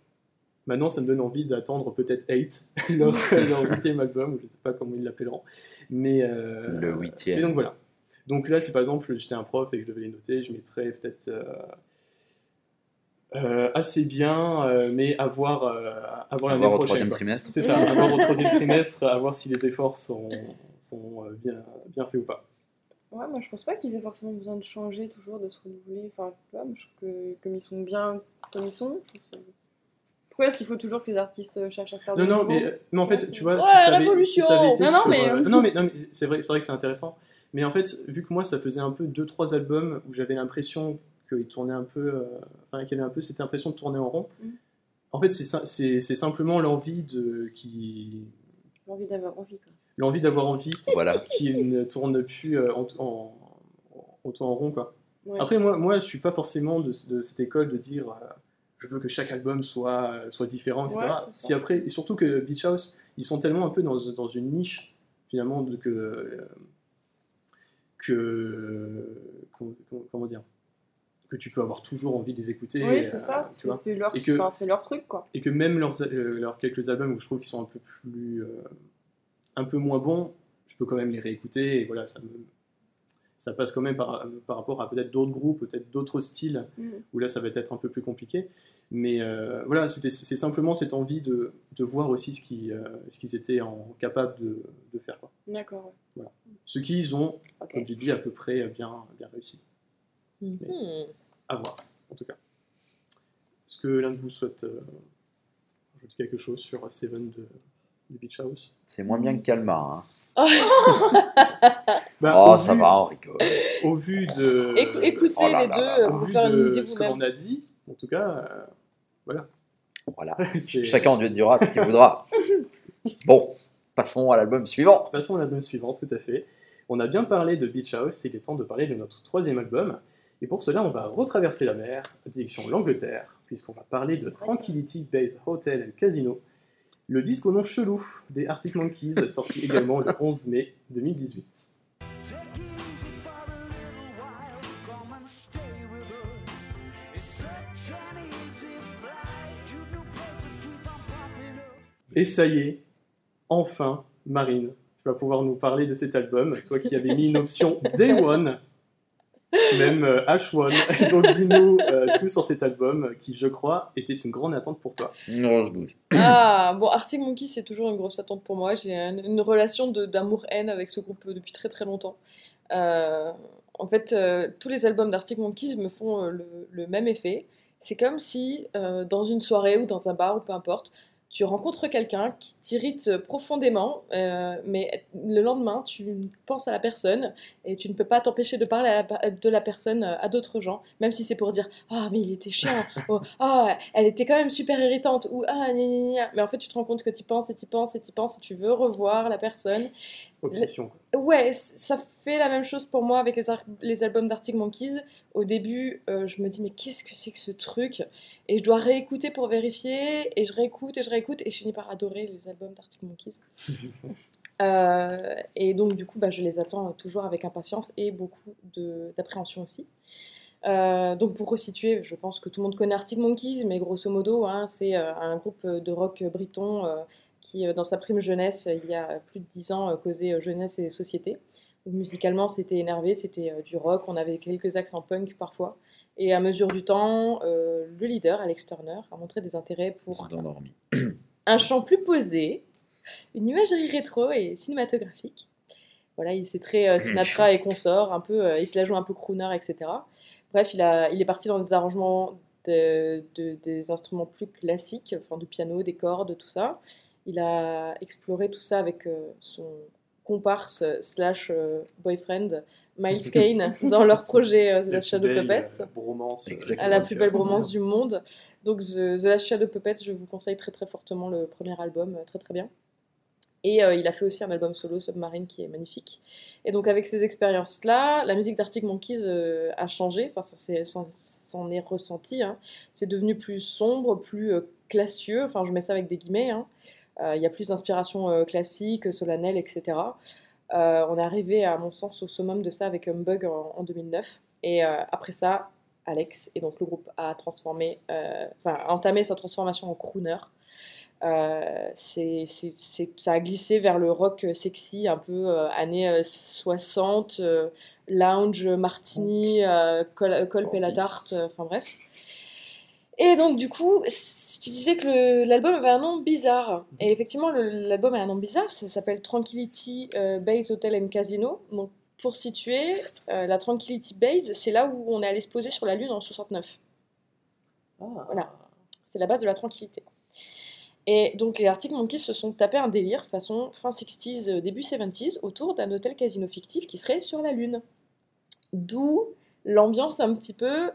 Maintenant, ça me donne envie d'attendre peut-être 8, leur, huitième album, je ne sais pas comment ils l'appelleront. Mais, euh, Le huitième. mais donc voilà. Donc là, si par exemple j'étais un prof et que je devais les noter, je mettrais peut-être euh, euh, assez bien, euh, mais avoir, euh, avoir l'année Avoir au prochaine. troisième quoi. trimestre. C'est ça, avoir au troisième trimestre, à voir si les efforts sont, sont bien, bien faits ou pas. Ouais, moi je pense pas qu'ils aient forcément besoin de changer toujours, de se renouveler. Enfin, je trouve que comme ils sont bien comme ils sont, je trouve que c'est- Pourquoi est-ce qu'il faut toujours que les artistes cherchent à faire Non, de non, nouveau mais, mais en fait, tu vois, Ouais, si, ça avait, si ça avait été Non, non, sur, mais, euh, non, mais, non, mais c'est vrai, c'est vrai que c'est intéressant. Mais en fait, vu que moi, ça faisait un peu 2-3 albums où j'avais l'impression qu'ils tournaient un peu, euh, enfin, qu'il y avait un peu cette impression de tourner en rond. Mm. En fait, c'est ça- c'est c'est simplement l'envie de qui, J'ai envie d'avoir envie. Quoi. l'envie d'avoir envie Voilà. qui ne tourne plus euh, en, en, en, en rond, quoi. Ouais. Après, moi, moi, je suis pas forcément de, de cette école de dire euh, je veux que chaque album soit, soit différent, etc. Ouais, si après, et surtout que Beach House, ils sont tellement un peu dans, dans une niche, finalement, de, que, euh, que. comment- dire Que tu peux avoir toujours envie de les écouter. oui, euh, c'est ça. tu C'est leur, Et que- enfin, c'est leur truc, quoi. et que même leurs, euh, leurs quelques albums où je trouve qu'ils sont un peu plus euh, un peu moins bons je peux quand même les réécouter et voilà ça me ça passe quand même par, par rapport à peut-être d'autres groupes peut-être d'autres styles Mm. où là ça va être un peu plus compliqué mais euh, voilà c'était c'est simplement cette envie de, de voir aussi ce qui euh, ce qu'ils étaient en, capables de, de faire. D'accord, ouais. ce qu'ils ont Ok. comme tu dis à peu près bien bien réussi Mhm. à voir en tout cas est-ce que l'un de vous souhaite euh, ajouter quelque chose sur Seven de, de Beach House? C'est moins bien que Calmar. Oh, Bah. Oh, au ça vu- va, on rigole. Au vu de. Écou- écoutez oh là les là deux là là. au pour vu faire une idée ce qu'on a dit, en tout cas, euh, voilà. Voilà. Chacun en Dieu dira ce qu'il voudra. Bon, passons à l'album suivant. Passons à l'album suivant, tout à fait. On a bien parlé de Beach House, il est temps de parler de notre troisième album. Et pour cela, on va retraverser la mer, direction l'Angleterre, puisqu'on va parler de Tranquility Base Hotel and Casino, le disque au nom chelou des Arctic Monkeys, sorti également le 11 mai 2018. Et ça y est, enfin, Marine, tu vas pouvoir nous parler de cet album, toi qui avais mis une option Day One, même euh, H1. Donc dis-nous euh, tout sur cet album qui, je crois, était une grande attente pour toi. Une grosse bouche. Ah, bon, Arctic Monkey, c'est toujours une grosse attente pour moi. J'ai un- une relation d'amour-haine avec ce groupe depuis très très longtemps. Euh, en fait, euh, tous les albums d'Arctic Monkeys me font euh, le, le même effet. C'est comme si, euh, dans une soirée ou dans un bar ou peu importe, tu rencontres quelqu'un qui t'irrite profondément, euh, mais le lendemain, tu penses à la personne et tu ne peux pas t'empêcher de parler de la personne à d'autres gens, même si c'est pour dire Ah, mais il était chiant, oh, ah, elle était quand même super irritante, ou Ah, gna, gna, gna. mais en fait, tu te rends compte que tu penses et tu penses et tu penses et tu veux revoir la personne. Obsession. quoi. Ouais, ça fait la même chose pour moi avec les, albums d'Arctic Monkeys. Au début, euh, je me dis, mais qu'est-ce que c'est que ce truc? Et je dois réécouter pour vérifier, et je réécoute et je réécoute, et je finis par adorer les albums d'Arctic Monkeys. Euh, et donc, du coup, bah, je les attends toujours avec impatience et beaucoup d'appréhension aussi. Euh, donc, pour resituer, je pense que tout le monde connaît Arctic Monkeys, mais grosso modo, hein, c'est un groupe de rock briton qui, euh, dans sa prime jeunesse, il y a plus de dix ans, euh, causait euh, jeunesse et société. Musicalement, c'était énervé, c'était euh, du rock, on avait quelques accents punk parfois. Et à mesure du temps, euh, le leader, Alex Turner, a montré des intérêts pour un chant plus posé, une imagerie rétro et cinématographique. Voilà, il c'est très euh, Sinatra et consort, un peu, euh, il se la joue un peu crooner, etc. Bref, il, a, il est parti dans des arrangements de, de- des instruments plus classiques, enfin du piano, des cordes, tout ça. Il a exploré tout ça avec euh, son comparse slash euh, boyfriend Miles Kane dans leur projet euh, The La Last Shadow Puppets bromance, Exactement. à la plus belle bromance du monde. Donc The, The Last Shadow Puppets, je vous conseille très très fortement le premier album, très très bien. Et euh, il a fait aussi un album solo, Submarine, qui est magnifique. Et donc avec ces expériences-là, la musique d'Arctic Monkeys euh, a changé, enfin ça s'en est ressenti. hein. C'est devenu plus sombre, plus euh, classieux, enfin je mets ça avec des guillemets. hein. Euh, Il y a plus d'inspiration euh, classique, solennelle, etc. Euh, on est arrivé, à mon sens, au summum de ça avec Humbug en, en 2009. Et après ça, Alex, et donc le groupe a transformé, enfin, a entamé sa transformation en crooner Euh, c'est- ça a glissé vers le rock sexy, un peu euh, années euh, 60, euh, lounge, martini, euh, col, colp et la tarte, euh, enfin bref. Et donc, du coup, c- tu disais que l'album avait un nom bizarre. Et effectivement, l'album a un nom bizarre. Ça s'appelle Tranquility euh, Base Hotel and Casino. Donc, pour situer, euh, la Tranquility Base, c'est là où on est allé se poser sur la Lune en 69. Voilà. C'est la base de la tranquillité. Et donc, les Arctic Monkeys se sont tapés un délire façon fin 60s, euh, début 70s autour d'un hôtel casino fictif qui serait sur la Lune. D'où l'ambiance un petit peu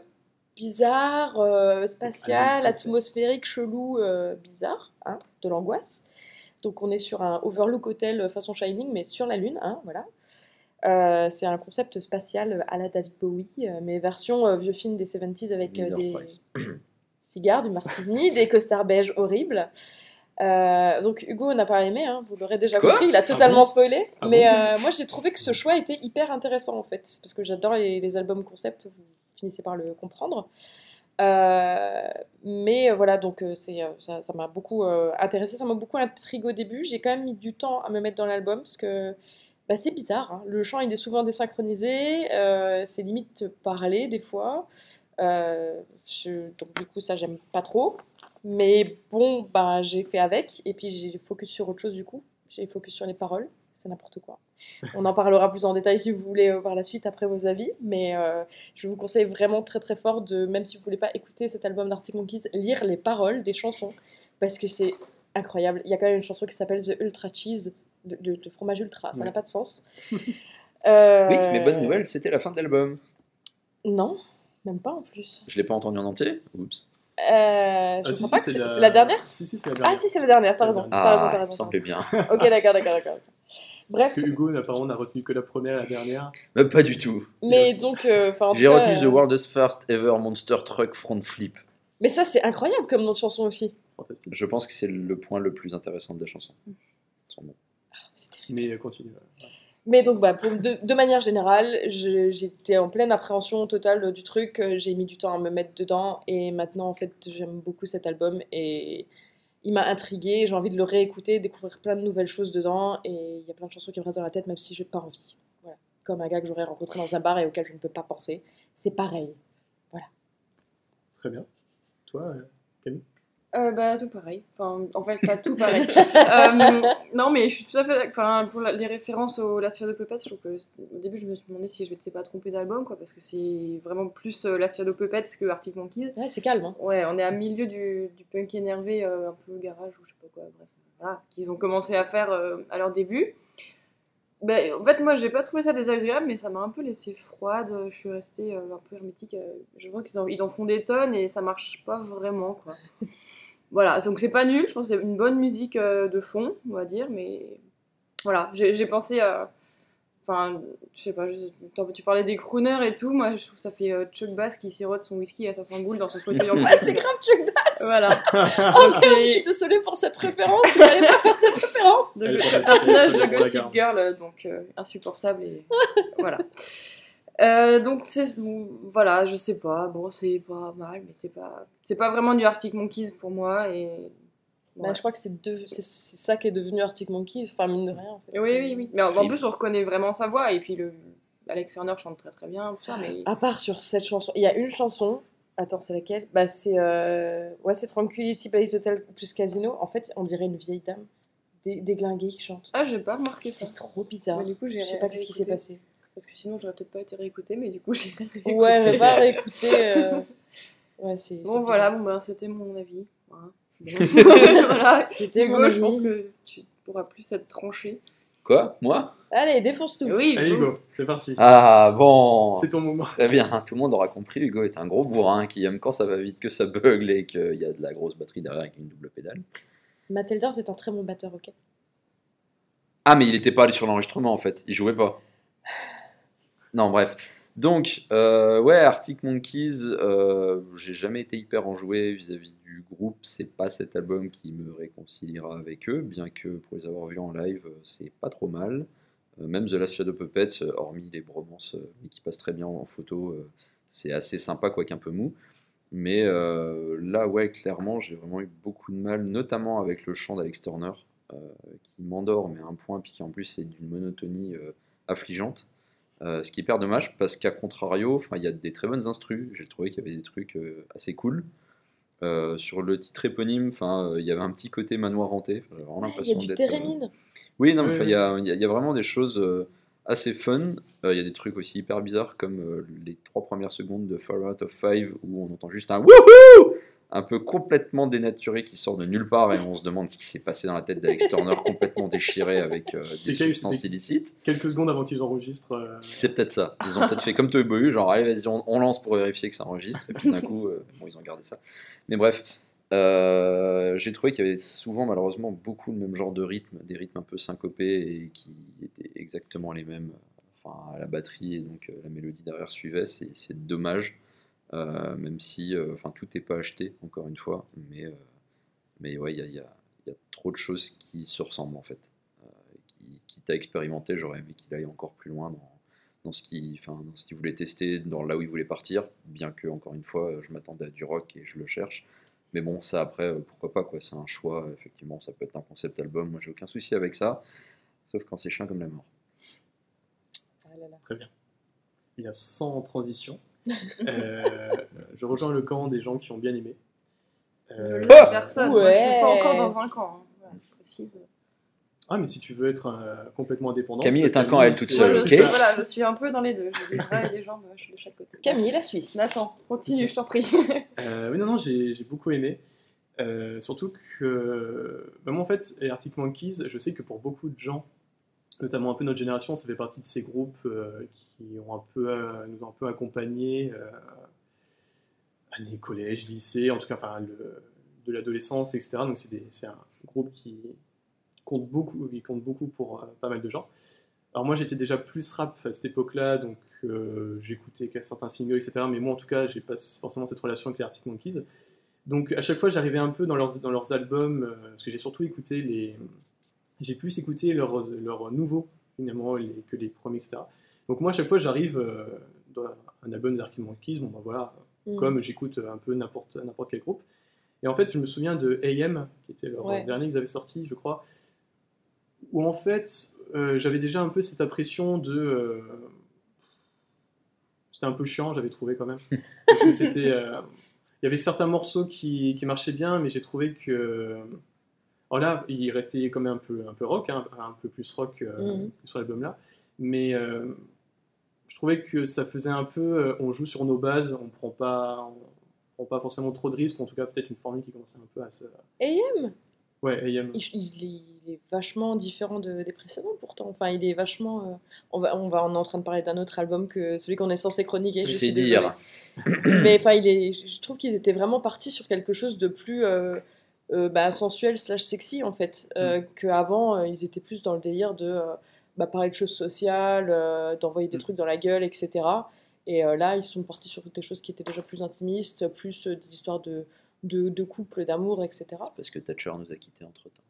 bizarre, euh, concept. atmosphérique, chelou, euh, bizarre, hein, de l'angoisse. Donc on est sur un overlook hotel euh, façon Shining, mais sur la Lune, hein, voilà. Euh, c'est un concept spatial à la David Bowie, mais version vieux film des 70s avec des cigares, du martini, des costards beiges horribles. Euh, donc Hugo n'a pas aimé, hein, vous l'aurez déjà Quoi compris, il a Ah totalement bon spoilé. Ah mais bon euh, moi j'ai trouvé que ce choix était hyper intéressant en fait, parce que j'adore les, les albums concept, vous finissez par le comprendre. Euh, mais euh, voilà, donc euh, ça m'a beaucoup intéressé, ça m'a beaucoup intrigué au début. J'ai quand même mis du temps à me mettre dans l'album parce que bah, c'est bizarre. hein. Le chant il est souvent désynchronisé, c'est limite parlé des fois. Donc du coup ça j'aime pas trop. Mais bon, bah, j'ai fait avec et puis j'ai focus sur autre chose du coup. J'ai focus sur les paroles, c'est n'importe quoi. On en parlera plus en détail si vous voulez euh, par la suite après vos avis, mais euh, je vous conseille vraiment très très fort de, même si vous voulez pas écouter cet album d'Arctic Monkeys, lire les paroles des chansons parce que c'est incroyable. Il y a quand même une chanson qui s'appelle The Ultra Cheese, de, de- de fromage ultra, ça Ouais. n'a pas de sens. Euh, Oui, mais bonne nouvelle, c'était la fin de l'album. Non, même pas en plus. Je l'ai pas entendu en entier. Oups. Euh, Ah, je si, crois si, pas que c'est la dernière? Si, si, c'est la Ah dernière. si, c'est la dernière, t'as raison. dernière. T'as raison, Ah, raison. bien. Ok, d'accord, d'accord, d'accord. Bref, Parce que Hugo, apparemment, n'a retenu que la première et la dernière. Mais pas du tout. mais donc, euh, enfin, J'ai retenu The euh, World's First Ever Monster Truck Front Flip. Mais ça, c'est incroyable comme nom de chanson aussi. Fantastique. Je pense que c'est le point le plus intéressant de la chanson. Son nom. C'est terrible. Mais continue. Mais donc, bah, pour, de, de manière générale, j'étais en pleine appréhension totale du truc. J'ai mis du temps à me mettre dedans. Et maintenant, en fait, j'aime beaucoup cet album. Et il m'a intriguée. J'ai envie de le réécouter, découvrir plein de nouvelles choses dedans. Et il y a plein de chansons qui me restent dans la tête, même si j'ai pas envie. Voilà. Comme un gars que j'aurais rencontré dans un bar et auquel je ne peux pas penser. C'est pareil. Très bien. Toi, euh, Euh, bah, tout pareil. Enfin, en fait, pas tout pareil. Euh, non, mais je suis tout à fait. Enfin, pour la- les références au La Cire de Puppets, je trouve que au début, je me suis demandé si je m'étais pas trompée d'album, quoi, parce que c'est vraiment plus euh, La Cire de Puppets que Arctic Monkeys. Ouais, c'est calme. Hein. Ouais, on est à milieu du, du punk énervé, euh, un peu garage ou je sais pas quoi, bref, voilà, qu'ils ont commencé à faire euh, à leur début. Ben, en fait, moi, j'ai pas trouvé ça désagréable, mais ça m'a un peu laissé froide. Je suis restée un peu hermétique. Je vois qu'ils en, ils en font des tonnes et ça marche pas vraiment, quoi. voilà, donc c'est pas nul. Je pense que c'est une bonne musique euh, de fond, on va dire, mais voilà, j'ai pensé à. Enfin, je sais pas, je- tu parlais des crooners et tout. Moi, je trouve que ça fait euh, Chuck Bass qui sirote son whisky à 500 boules dans son fauteuil en Ah, plastique. c'est grave, Chuck Bass Voilà. Oh merde, je suis désolée pour cette référence. Il fallait pas faire cette référence. Le personnage de Gossip. Girl, euh, donc euh, insupportable et voilà. Euh, donc c'est voilà, je sais pas, bon c'est pas mal, mais c'est pas c'est pas vraiment du Arctic Monkeys pour moi et Bah, ouais. je crois que c'est de- ça qui est devenu Arctic Monkeys, enfin mine de rien. En fait. oui oui oui, mais en, plus on reconnaît vraiment sa voix et puis le Alex Turner chante très très bien tout ça, mais À part sur cette chanson, il y a une chanson. Attends, c'est laquelle? Bah c'est euh... ouais, c'est Tranquility Base Hotel plus Casino. En fait, on dirait une vieille dame dé- déglinguée qui chante. ah j'ai pas remarqué ça. C'est trop bizarre. Mais du coup, Je sais pas qu'est-ce qui s'est passé. Parce que sinon j'aurais peut-être pas été réécouté, mais du coup j'ai réécouté. Ouais, mais pas réécouter. euh, Ouais, c'est. c'est Bon voilà, bon ben c'était mon avis. Voilà. Voilà. C'était mon Hugo, je avis. pense que tu pourras plus être tranché. Quoi? Moi? Allez, défonce tout. Oui, Allez, Hugo. Hugo, c'est parti. Ah bon C'est ton moment. Très bien, tout le monde aura compris. Hugo est un gros bourrin qui aime quand ça va vite, que ça bugle et qu'il y a de la grosse batterie derrière avec une double pédale. Matt Elders est un très bon batteur, ok. Ah, mais il était pas allé sur l'enregistrement en fait, il jouait pas. Non, bref. Donc, euh, ouais, Arctic Monkeys, euh, j'ai jamais été hyper enjoué vis-à-vis du groupe. C'est pas cet album qui me réconciliera avec eux, bien que pour les avoir vus en live, c'est pas trop mal. Euh, même The Last Shadow Puppets, hormis les bromances, mais qui passent très bien en photo, c'est assez sympa, quoique un peu mou. Mais là, ouais, clairement, j'ai vraiment eu beaucoup de mal, notamment avec le chant d'Alex Turner, qui m'endort, mais à un point, puis qui en plus est d'une monotonie affligeante. Euh, ce qui est hyper dommage, parce qu'à contrario, il y a des très bonnes instrus. J'ai trouvé qu'il y avait des trucs euh, assez cool. Euh, sur le titre éponyme, il y avait un petit côté manoir hanté. J'avais vraiment Il y a l'impression du d'être. Térémine. oui, non, mais il y, a, y y vraiment des choses assez fun. Il y a des trucs aussi hyper bizarres comme les trois premières secondes de Far Out of Five où on entend juste un wouhou un peu complètement dénaturé qui sort de nulle part et on se demande ce qui s'est passé dans la tête d'Alex Turner complètement déchiré avec euh, des substances illicites. Quelques secondes avant qu'ils enregistrent. euh, C'est peut-être ça. Ils ont peut-être fait comme Toy Boy, genre allez vas-y on, on lance pour vérifier que ça enregistre et puis d'un coup euh, bon ils ont gardé ça. Mais bref, euh, j'ai trouvé qu'il y avait souvent malheureusement beaucoup le même genre de rythme, des rythmes un peu syncopés et qui étaient exactement les mêmes. Enfin à la batterie et donc la mélodie derrière suivait, c'est dommage. Euh, même si euh, enfin tout n'est pas acheté encore une fois, mais euh, mais ouais il y a, il y a- il y a trop de choses qui se ressemblent en fait. Euh, qui, quitte à expérimenter, j'aurais aimé qu'il aille encore plus loin dans, dans ce qu'il enfin, dans ce qu'il voulait tester, dans là où il voulait partir, bien que, encore une fois, je m'attendais à du rock et je le cherche. Mais bon, ça après, pourquoi pas, quoi. C'est un choix, effectivement, ça peut être un concept album. Moi, j'ai aucun souci avec ça, sauf quand c'est chiant comme la mort. Ah là là. Très bien. Il y a sans transition. Euh, je rejoins le camp des gens qui ont bien aimé. Euh, Je laisse personne. Moi, je suis pas encore dans un camp. hein. Voilà, je précise. Ah, mais si tu veux être euh, complètement indépendant. Camille est un camp à elle toute seule, ok suis, voilà, je suis un peu dans les deux. J'ai bras et des jambes je suis de chaque côté. Camille, la Suisse. Nathan, continue, je t'en prie. Euh, oui, non, non, j'ai beaucoup aimé. Euh, surtout que, bah, moi en fait, Arctic Monkeys, je sais que pour beaucoup de gens, notamment un peu notre génération, ça fait partie de ces groupes euh, qui ont un peu, euh, nous ont un peu accompagnés, euh, années collège, lycée, en tout cas, enfin, de l'adolescence, etc. Donc c'est un groupe qui compte beaucoup, qui compte beaucoup pour euh, pas mal de gens. Alors moi j'étais déjà plus rap à cette époque-là, donc j'écoutais certains singles, etc. Mais moi en tout cas, j'ai pas forcément cette relation avec les Arctic Monkeys. Donc à chaque fois, j'arrivais un peu dans leurs, dans leurs albums, parce que j'ai surtout écouté les... J'ai plus écouté leurs, leurs nouveaux, finalement, les- que les premiers, etc. Donc moi, à chaque fois, j'arrive euh, dans un album des Arctic Monkeys, bon ben voilà, Mm. comme j'écoute un peu n'importe quel groupe. Et en fait, je me souviens de AM, qui était leur Ouais. dernier qu'ils avaient sorti, je crois, où en fait, euh, j'avais déjà un peu cette impression de... euh, C'était un peu chiant, j'avais trouvé quand même. Parce que c'était... Il y avait certains morceaux qui, qui marchaient bien, mais j'ai trouvé que... Alors là, il restait quand même un peu, un peu rock, hein, un peu plus rock euh, Mhm. sur l'album-là. Mais euh, je trouvais que ça faisait un peu... euh, on joue sur nos bases, on prend pas... On prend pas forcément trop de risques, en tout cas peut-être une formule qui commençait un peu à se... AM Ouais, AM. il, il est, il est vachement différent de- des précédents pourtant. Enfin, il est vachement. euh, on, va, on va, on est en train de parler d'un autre album que celui qu'on est censé chroniquer. je C'est dire. Mais enfin, il est. Je trouve qu'ils étaient vraiment partis sur quelque chose de plus euh, euh, bah, sensuel slash sexy en fait. Euh, Qu'avant, euh, ils étaient plus dans le délire de euh, bah, parler de choses sociales, euh, d'envoyer des Mm. trucs dans la gueule, etc. Et là, ils sont partis sur des choses qui étaient déjà plus intimistes, plus des histoires de, de, de couple, d'amour, etc. Parce que Thatcher nous a quittés entre temps.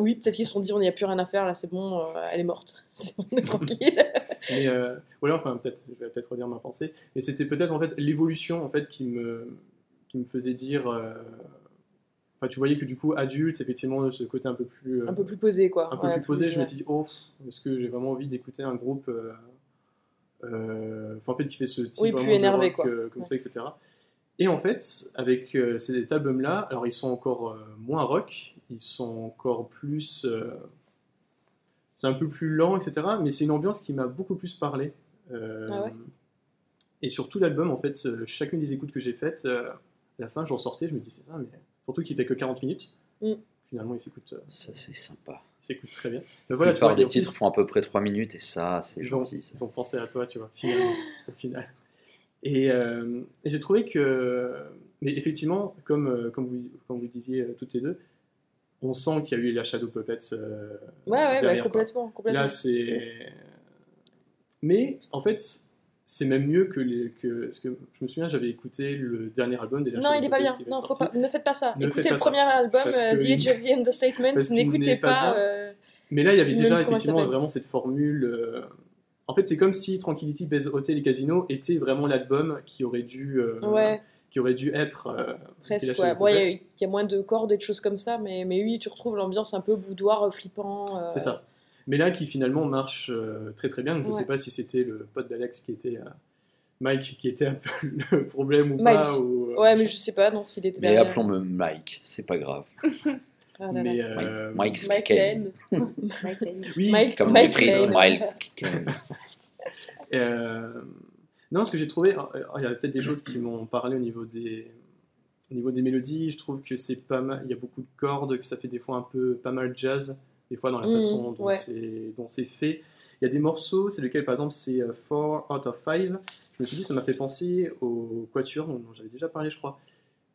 Oui, peut-être qu'ils se sont dit on n'y a plus rien à faire, là c'est bon, elle est morte. C'est bon, on est tranquille. Mais voilà, enfin peut-être, je vais peut-être redire ma pensée. Mais c'était peut-être en fait l'évolution en fait qui me qui me faisait dire. euh, Enfin, tu voyais que du coup adulte, effectivement, ce côté un peu plus euh, un peu plus posé quoi. un peu Ouais, plus posé, je me dis oh, est-ce que j'ai vraiment envie d'écouter un groupe euh, enfin, en fait qui fait ce type Oui, plus vraiment de énervé, rock, quoi. comme Ouais. ça, etc. Et en fait, avec euh, cet album-là, alors ils sont encore euh, moins rock, ils sont encore plus, euh, c'est un peu plus lent, etc. Mais c'est une ambiance qui m'a beaucoup plus parlé. Ah ouais et sur tout l'album, en fait, chacune des écoutes que j'ai faites, à la fin, j'en sortais, je me disais, ah, mais surtout qu'il fait que 40 minutes. Mm. Finalement, il s'écoute, euh, Ça, c'est sympa. il s'écoute très bien. La Mais voilà, tu plupart des titres font à peu près 3 minutes et ça, c'est ils ont, gentil. ils ont pensé à toi, tu vois, finalement, au final. Et, euh, et j'ai trouvé que, mais effectivement, comme, euh, comme, vous, comme vous disiez toutes les deux, on sent qu'il y a eu la Shadow Puppets euh, Ouais, ouais, derrière, complètement. complètement. Là, c'est. Mais en fait, c'est même mieux que les. Que... Parce que je me souviens, j'avais écouté le dernier album des non, il est pas bien. Non, pas- ne faites pas ça. Ne Écoutez le ça. premier album, euh, The Age of the Understatement. N'écoutez n'est pas pas. euh, Mais là, il y avait déjà effectivement vraiment cette formule. euh, En fait, c'est comme si Tranquility Base Hotel et Casino était vraiment l'album qui aurait dû, Ouais, qui aurait dû être. presque. Ouais. il y, a- y moins de cordes et de choses comme ça, mais, mais oui, tu retrouves l'ambiance un peu boudoir flippant. C'est ça. Mais là, qui finalement marche euh, très très bien. Je ne Ouais. sais pas si c'était le pote d'Alex qui était. euh, Mike qui était un peu le problème ou pas. Ou, euh, Ouais, mais je sais pas non, s'il était Mais appelons-le Mike, c'est pas grave. Ah là là. mais, euh, Mike, Mike Mike Kane. Lane. Oui, Mike- Comme Mike frites, Lane. Mike Kane. Euh, non, ce que j'ai trouvé, euh, il y a peut-être des choses qui m'ont parlé au niveau des, au niveau des mélodies. Je trouve que c'est pas mal. Il y a beaucoup de cordes, que ça fait des fois un peu pas mal jazz, des fois dans la Mhm, façon dont ouais. c'est fait. Il y a des morceaux, c'est lequel par exemple c'est 4 out of 5. Je me suis dit, ça m'a fait penser au Quatuor dont j'avais déjà parlé, je crois.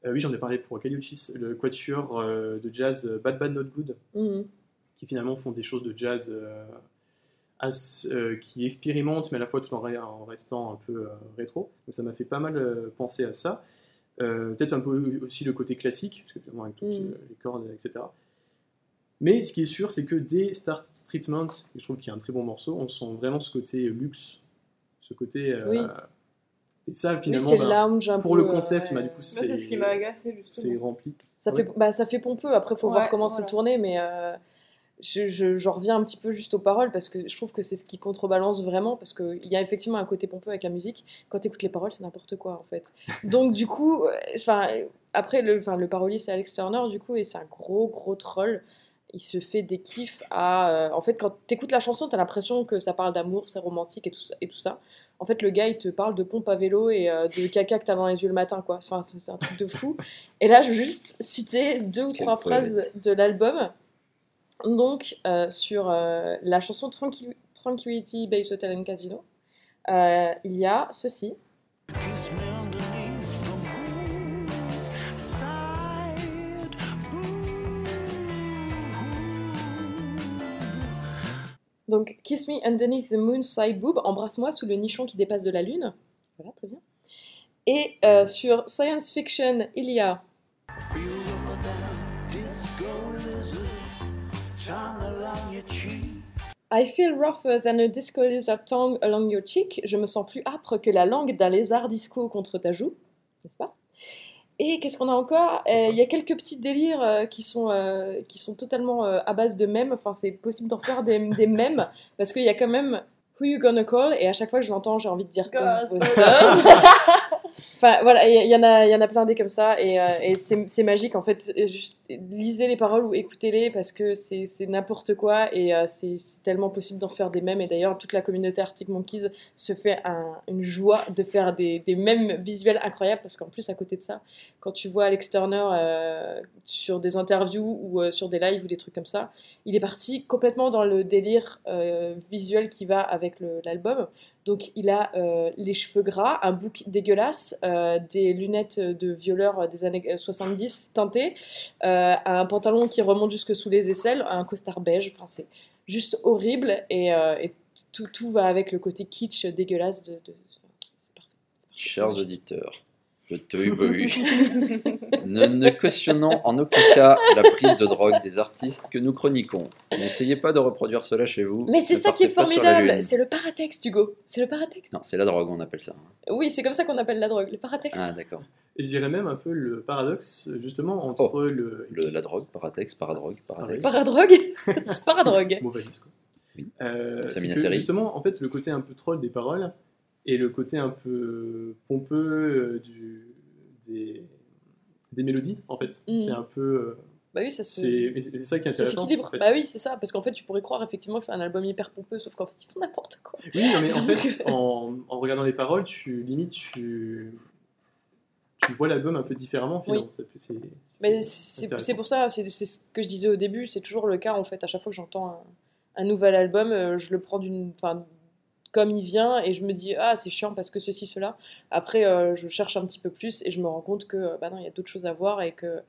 Euh, oui, j'en ai parlé pour Caliuchis, le Quatuor euh, de jazz euh, Bad Bad Not Good Mhm. qui finalement font des choses de jazz euh, as- euh, qui expérimentent, mais à la fois tout en, re- en restant un peu euh, rétro. Donc ça m'a fait pas mal euh, penser à ça. Euh, Peut-être un peu aussi le côté classique, parce que finalement avec toutes Mm. euh, les cordes, etc. Mais ce qui est sûr, c'est que dès Start Treatment, et je trouve qu'il y a un très bon morceau, on sent vraiment ce côté luxe, ce côté. euh, Oui. Et ça, finalement, lounge un pour peu, le concept, euh, bah, du coup, c'est ce qui m'a agacé, c'est justement. rempli. Ça, Ouais. fait, bah, ça fait pompeux, après faut Ouais, voir comment voilà. c'est tourné, mais euh, je, reviens un petit peu juste aux paroles parce que je trouve que c'est ce qui contrebalance vraiment, parce qu'il y a effectivement un côté pompeux avec la musique. Quand tu écoutes les paroles, c'est n'importe quoi en fait. Donc du coup, euh, enfin, après le, le parolier c'est Alex Turner du coup, et c'est un gros gros troll. Il se fait des kiffs à. euh, en fait, quand tu écoutes la chanson, tu as l'impression que ça parle d'amour, c'est romantique et tout, ça, et tout ça. En fait, le gars, il te parle de pompe à vélo et euh, de caca que t'as dans les yeux le matin, quoi. Enfin, c'est un truc de fou. Et là, je vais juste citer deux ou trois phrases de l'album. Donc, euh, sur la chanson Tranquil- Tranquility Base Hotel and Casino, il y a ceci. Donc, Kiss me underneath the moon's side boob, embrasse-moi sous le nichon qui dépasse de la lune. Voilà, très bien. Et euh, sur Science Fiction, il y a. I feel rougher than a disco lizard tongue along your cheek. Je me sens plus âpre que la langue d'un lézard disco contre ta joue. N'est-ce pas? Et qu'est-ce qu'on a encore? Euh, Il y a quelques petits délires euh, qui, sont, euh, qui sont totalement euh, à base de mèmes. Enfin, c'est possible d'en faire des, des mèmes. Parce qu'il y a quand même Who You Gonna Call? Et à chaque fois que je l'entends, j'ai envie de dire Ghostbusters. Enfin voilà, il y, en a, y en a plein des comme ça et, euh, c'est magique en fait. Juste lisez les paroles ou écoutez-les parce que c'est n'importe quoi et euh, c'est tellement possible d'en faire des mèmes. Et d'ailleurs, toute la communauté Arctic Monkeys se fait un- une joie de faire des, des mèmes visuels incroyables parce qu'en plus, à côté de ça, quand tu vois Alex Turner euh, sur des interviews ou sur des lives ou des trucs comme ça, il est parti complètement dans le délire visuel qui va avec l'album. Donc il a euh, les cheveux gras, un bouc dégueulasse, euh, des lunettes de violeur des années 70 teintées, euh, un pantalon qui remonte jusque sous les aisselles, un costard beige. Enfin, c'est juste horrible et, et tout, tout va avec le côté kitsch dégueulasse de. de- enfin, c'est parfait. Chers auditeurs de ne, ne cautionnons en aucun cas la prise de drogue des artistes que nous chroniquons. N'essayez pas de reproduire cela chez vous. Mais c'est ça qui est formidable, c'est le paratexte, Hugo. C'est le paratexte. Non, c'est la drogue, on appelle ça. Oui, c'est comme ça qu'on appelle la drogue, le paratexte. Ah, d'accord. Et je dirais même un peu le paradoxe, justement, entre Oh. le. Le- La drogue, paratex, paradrogue, paratex. Paradrogue C'est paradrogue. Mauvais risque. Oui. Euh, Ça c'est justement, en fait, le côté un peu troll des paroles et le côté un peu pompeux euh, du, des, des mélodies, en fait. Mhm. C'est un peu. euh, Bah oui, ça se. c'est ça qui est Ça intéressant. s'équilibre. en fait. Bah oui, c'est ça. Parce qu'en fait, tu pourrais croire effectivement que c'est un album hyper pompeux, sauf qu'en fait, ils font n'importe quoi. Oui, non, mais en fait, en, en regardant les paroles, tu limite, tu, tu vois l'album un peu différemment, finalement. Peut- c'est- Mais pour ça, c'est ce que je disais au début, c'est toujours le cas en fait. À chaque fois que j'entends un, un nouvel album, euh, je le prends d'une. Comme il vient et je me dis ah c'est chiant parce que ceci cela après euh, je cherche un petit peu plus et je me rends compte que euh, bah non il y a d'autres choses à voir et que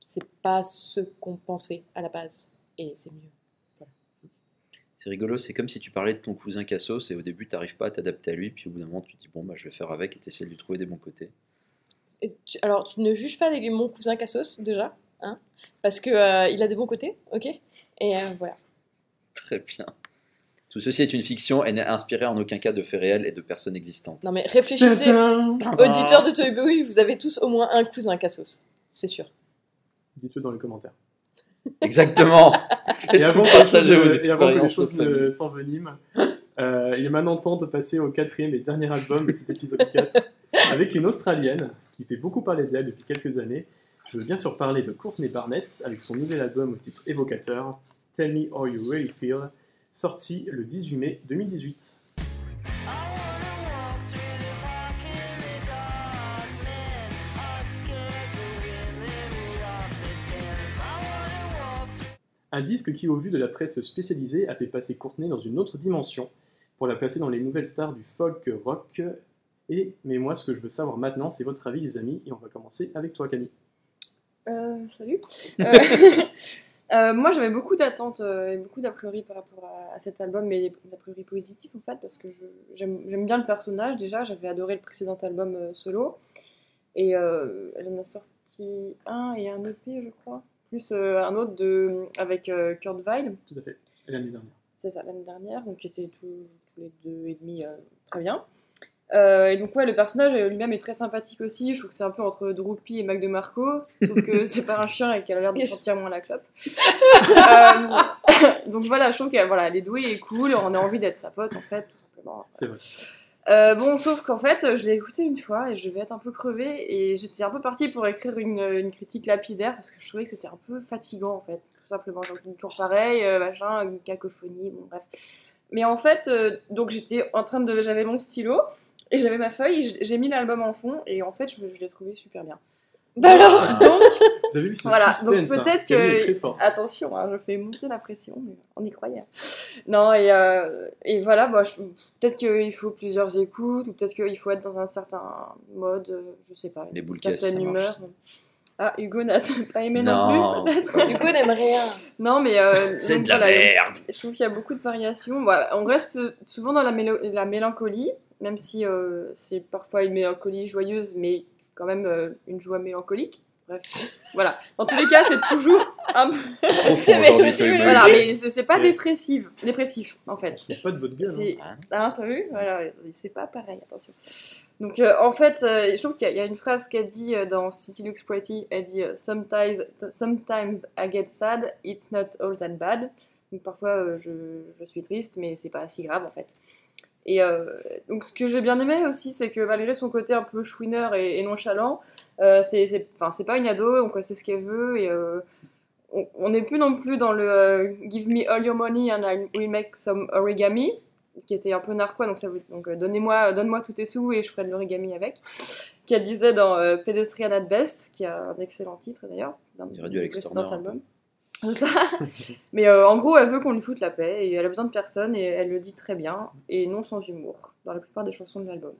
c'est pas ce qu'on pensait à la base et c'est mieux C'est rigolo, c'est comme si tu parlais de ton cousin Cassos et au début, tu n'arrives pas à t'adapter à lui, puis au bout d'un moment, tu te dis, bon, bah, je vais faire avec et tu essaies de lui trouver des bons côtés. Et tu- alors, tu ne juges pas les, mon cousin Cassos, déjà, hein, parce que euh, il a des bons côtés, ok? Et euh, voilà. Très bien. Tout ceci est une fiction et n'est inspiré en aucun cas de faits réels et de personnes existantes. Non mais réfléchissez, auditeurs de Toy Boy, vous avez tous au moins un cousin Cassos. C'est sûr. Dites-le dans les commentaires. Exactement. Et avant, que les choses, ne s'enveniment, euh, il est maintenant temps de passer au quatrième et dernier album de cet épisode 4, avec une Australienne qui fait beaucoup parler d'elle depuis quelques années. Je veux bien sûr parler de Courtney Barnett avec son nouvel album au titre évocateur, Tell Me How You Really Feel, sorti le 18 mai 2018. Un disque qui, au vu de la presse spécialisée, a fait passer Courtney dans une autre dimension pour la placer dans les nouvelles stars du folk rock. Et, mais moi, ce que je veux savoir maintenant, c'est votre avis, les amis, et on va commencer avec toi, Camille. Euh, salut. Euh, euh, moi, j'avais beaucoup d'attentes euh, et beaucoup d'a priori par rapport à, à cet album, mais des a priori positifs en fait, parce que je- j'aime j'aime bien le personnage déjà. J'avais adoré le précédent album euh, solo, et elle en a sorti un et un EP, je crois, plus un autre de, avec Kurt Weill. Tout à fait, l'année dernière. C'est ça, l'année dernière, donc qui était tous, tous les deux et demi, très bien. Euh, et donc ouais, le personnage euh, lui-même est très sympathique aussi. Je trouve que c'est un peu entre Droopy et Mac DeMarco, sauf que c'est pas un chien et qu'elle a l'air de sentir moins la clope. Euh, donc voilà, je trouve qu'elle voilà, elle est douée et cool. On a envie d'être sa pote en fait, tout simplement. C'est vrai. Euh, bon, sauf qu'en fait, je l'ai écouté une fois et je vais être un peu crevée et j'étais un peu partie pour écrire une, une critique lapidaire parce que je trouvais que c'était un peu fatigant en fait, tout simplement. Genre, toujours pareil, machin, une cacophonie, bon bref. Mais en fait, euh, donc j'étais en train de. J'avais mon stylo et j'avais ma feuille, j'ai mis l'album en fond et en fait, je, l'ai trouvé super bien. Bah alors Donc, Vous avez vu ce Voilà, suspense donc hein. peut-être que- très fort. Attention, hein, je fais monter la pression, mais on y croyait. Non, et, euh, et voilà, bah, je- peut-être qu'il faut plusieurs écoutes, ou peut-être qu'il faut être dans un certain mode, euh, je sais pas, Les une certaine ça marche. humeur. Ah, Hugo n'a pas aimé non, Non, plus, peut-être? Hugo n'aime rien. Non, mais. euh, c'est de la voilà, merde. je trouve qu'il y a beaucoup de variations. Voilà, on reste souvent dans la, mélo- la mélancolie, même si euh, c'est parfois une mélancolie joyeuse, mais quand même euh, une joie mélancolique. Bref, voilà. Dans tous les cas, c'est toujours un peu. Voilà, mais c'est pas dépressif, dépressif en fait. C'est pas de votre gueule. hein. C'est- Hein, t'as vu? Voilà, c'est pas pareil, attention. Donc euh, en fait, euh, je trouve qu'il y, a- il y a une phrase qu'elle dit euh, dans City Looks Pretty, elle dit euh, sometimes, sometimes I get sad, it's not all that bad. Donc parfois euh, je, je suis triste, mais c'est pas si grave en fait. Et euh, donc ce que j'ai bien aimé aussi, c'est que malgré son côté un peu chouineur et, et nonchalant, euh, c'est c'est- c'est pas une ado, donc sait ce qu'elle veut et euh, on- n'est plus non plus dans le Give me all your money and I will make some origami, ce qui était un peu narquois, donc, ça veut- donc euh, donnez-moi, donne-moi tous tes sous et je ferai de l'origami avec, qu'elle disait dans euh, Pedestrian at Best, qui a un excellent titre d'ailleurs, d'un précédent album. Ça. Mais euh, en gros, elle veut qu'on lui foute la paix et elle a besoin de personne et elle le dit très bien et non sans humour dans la plupart des chansons de l'album.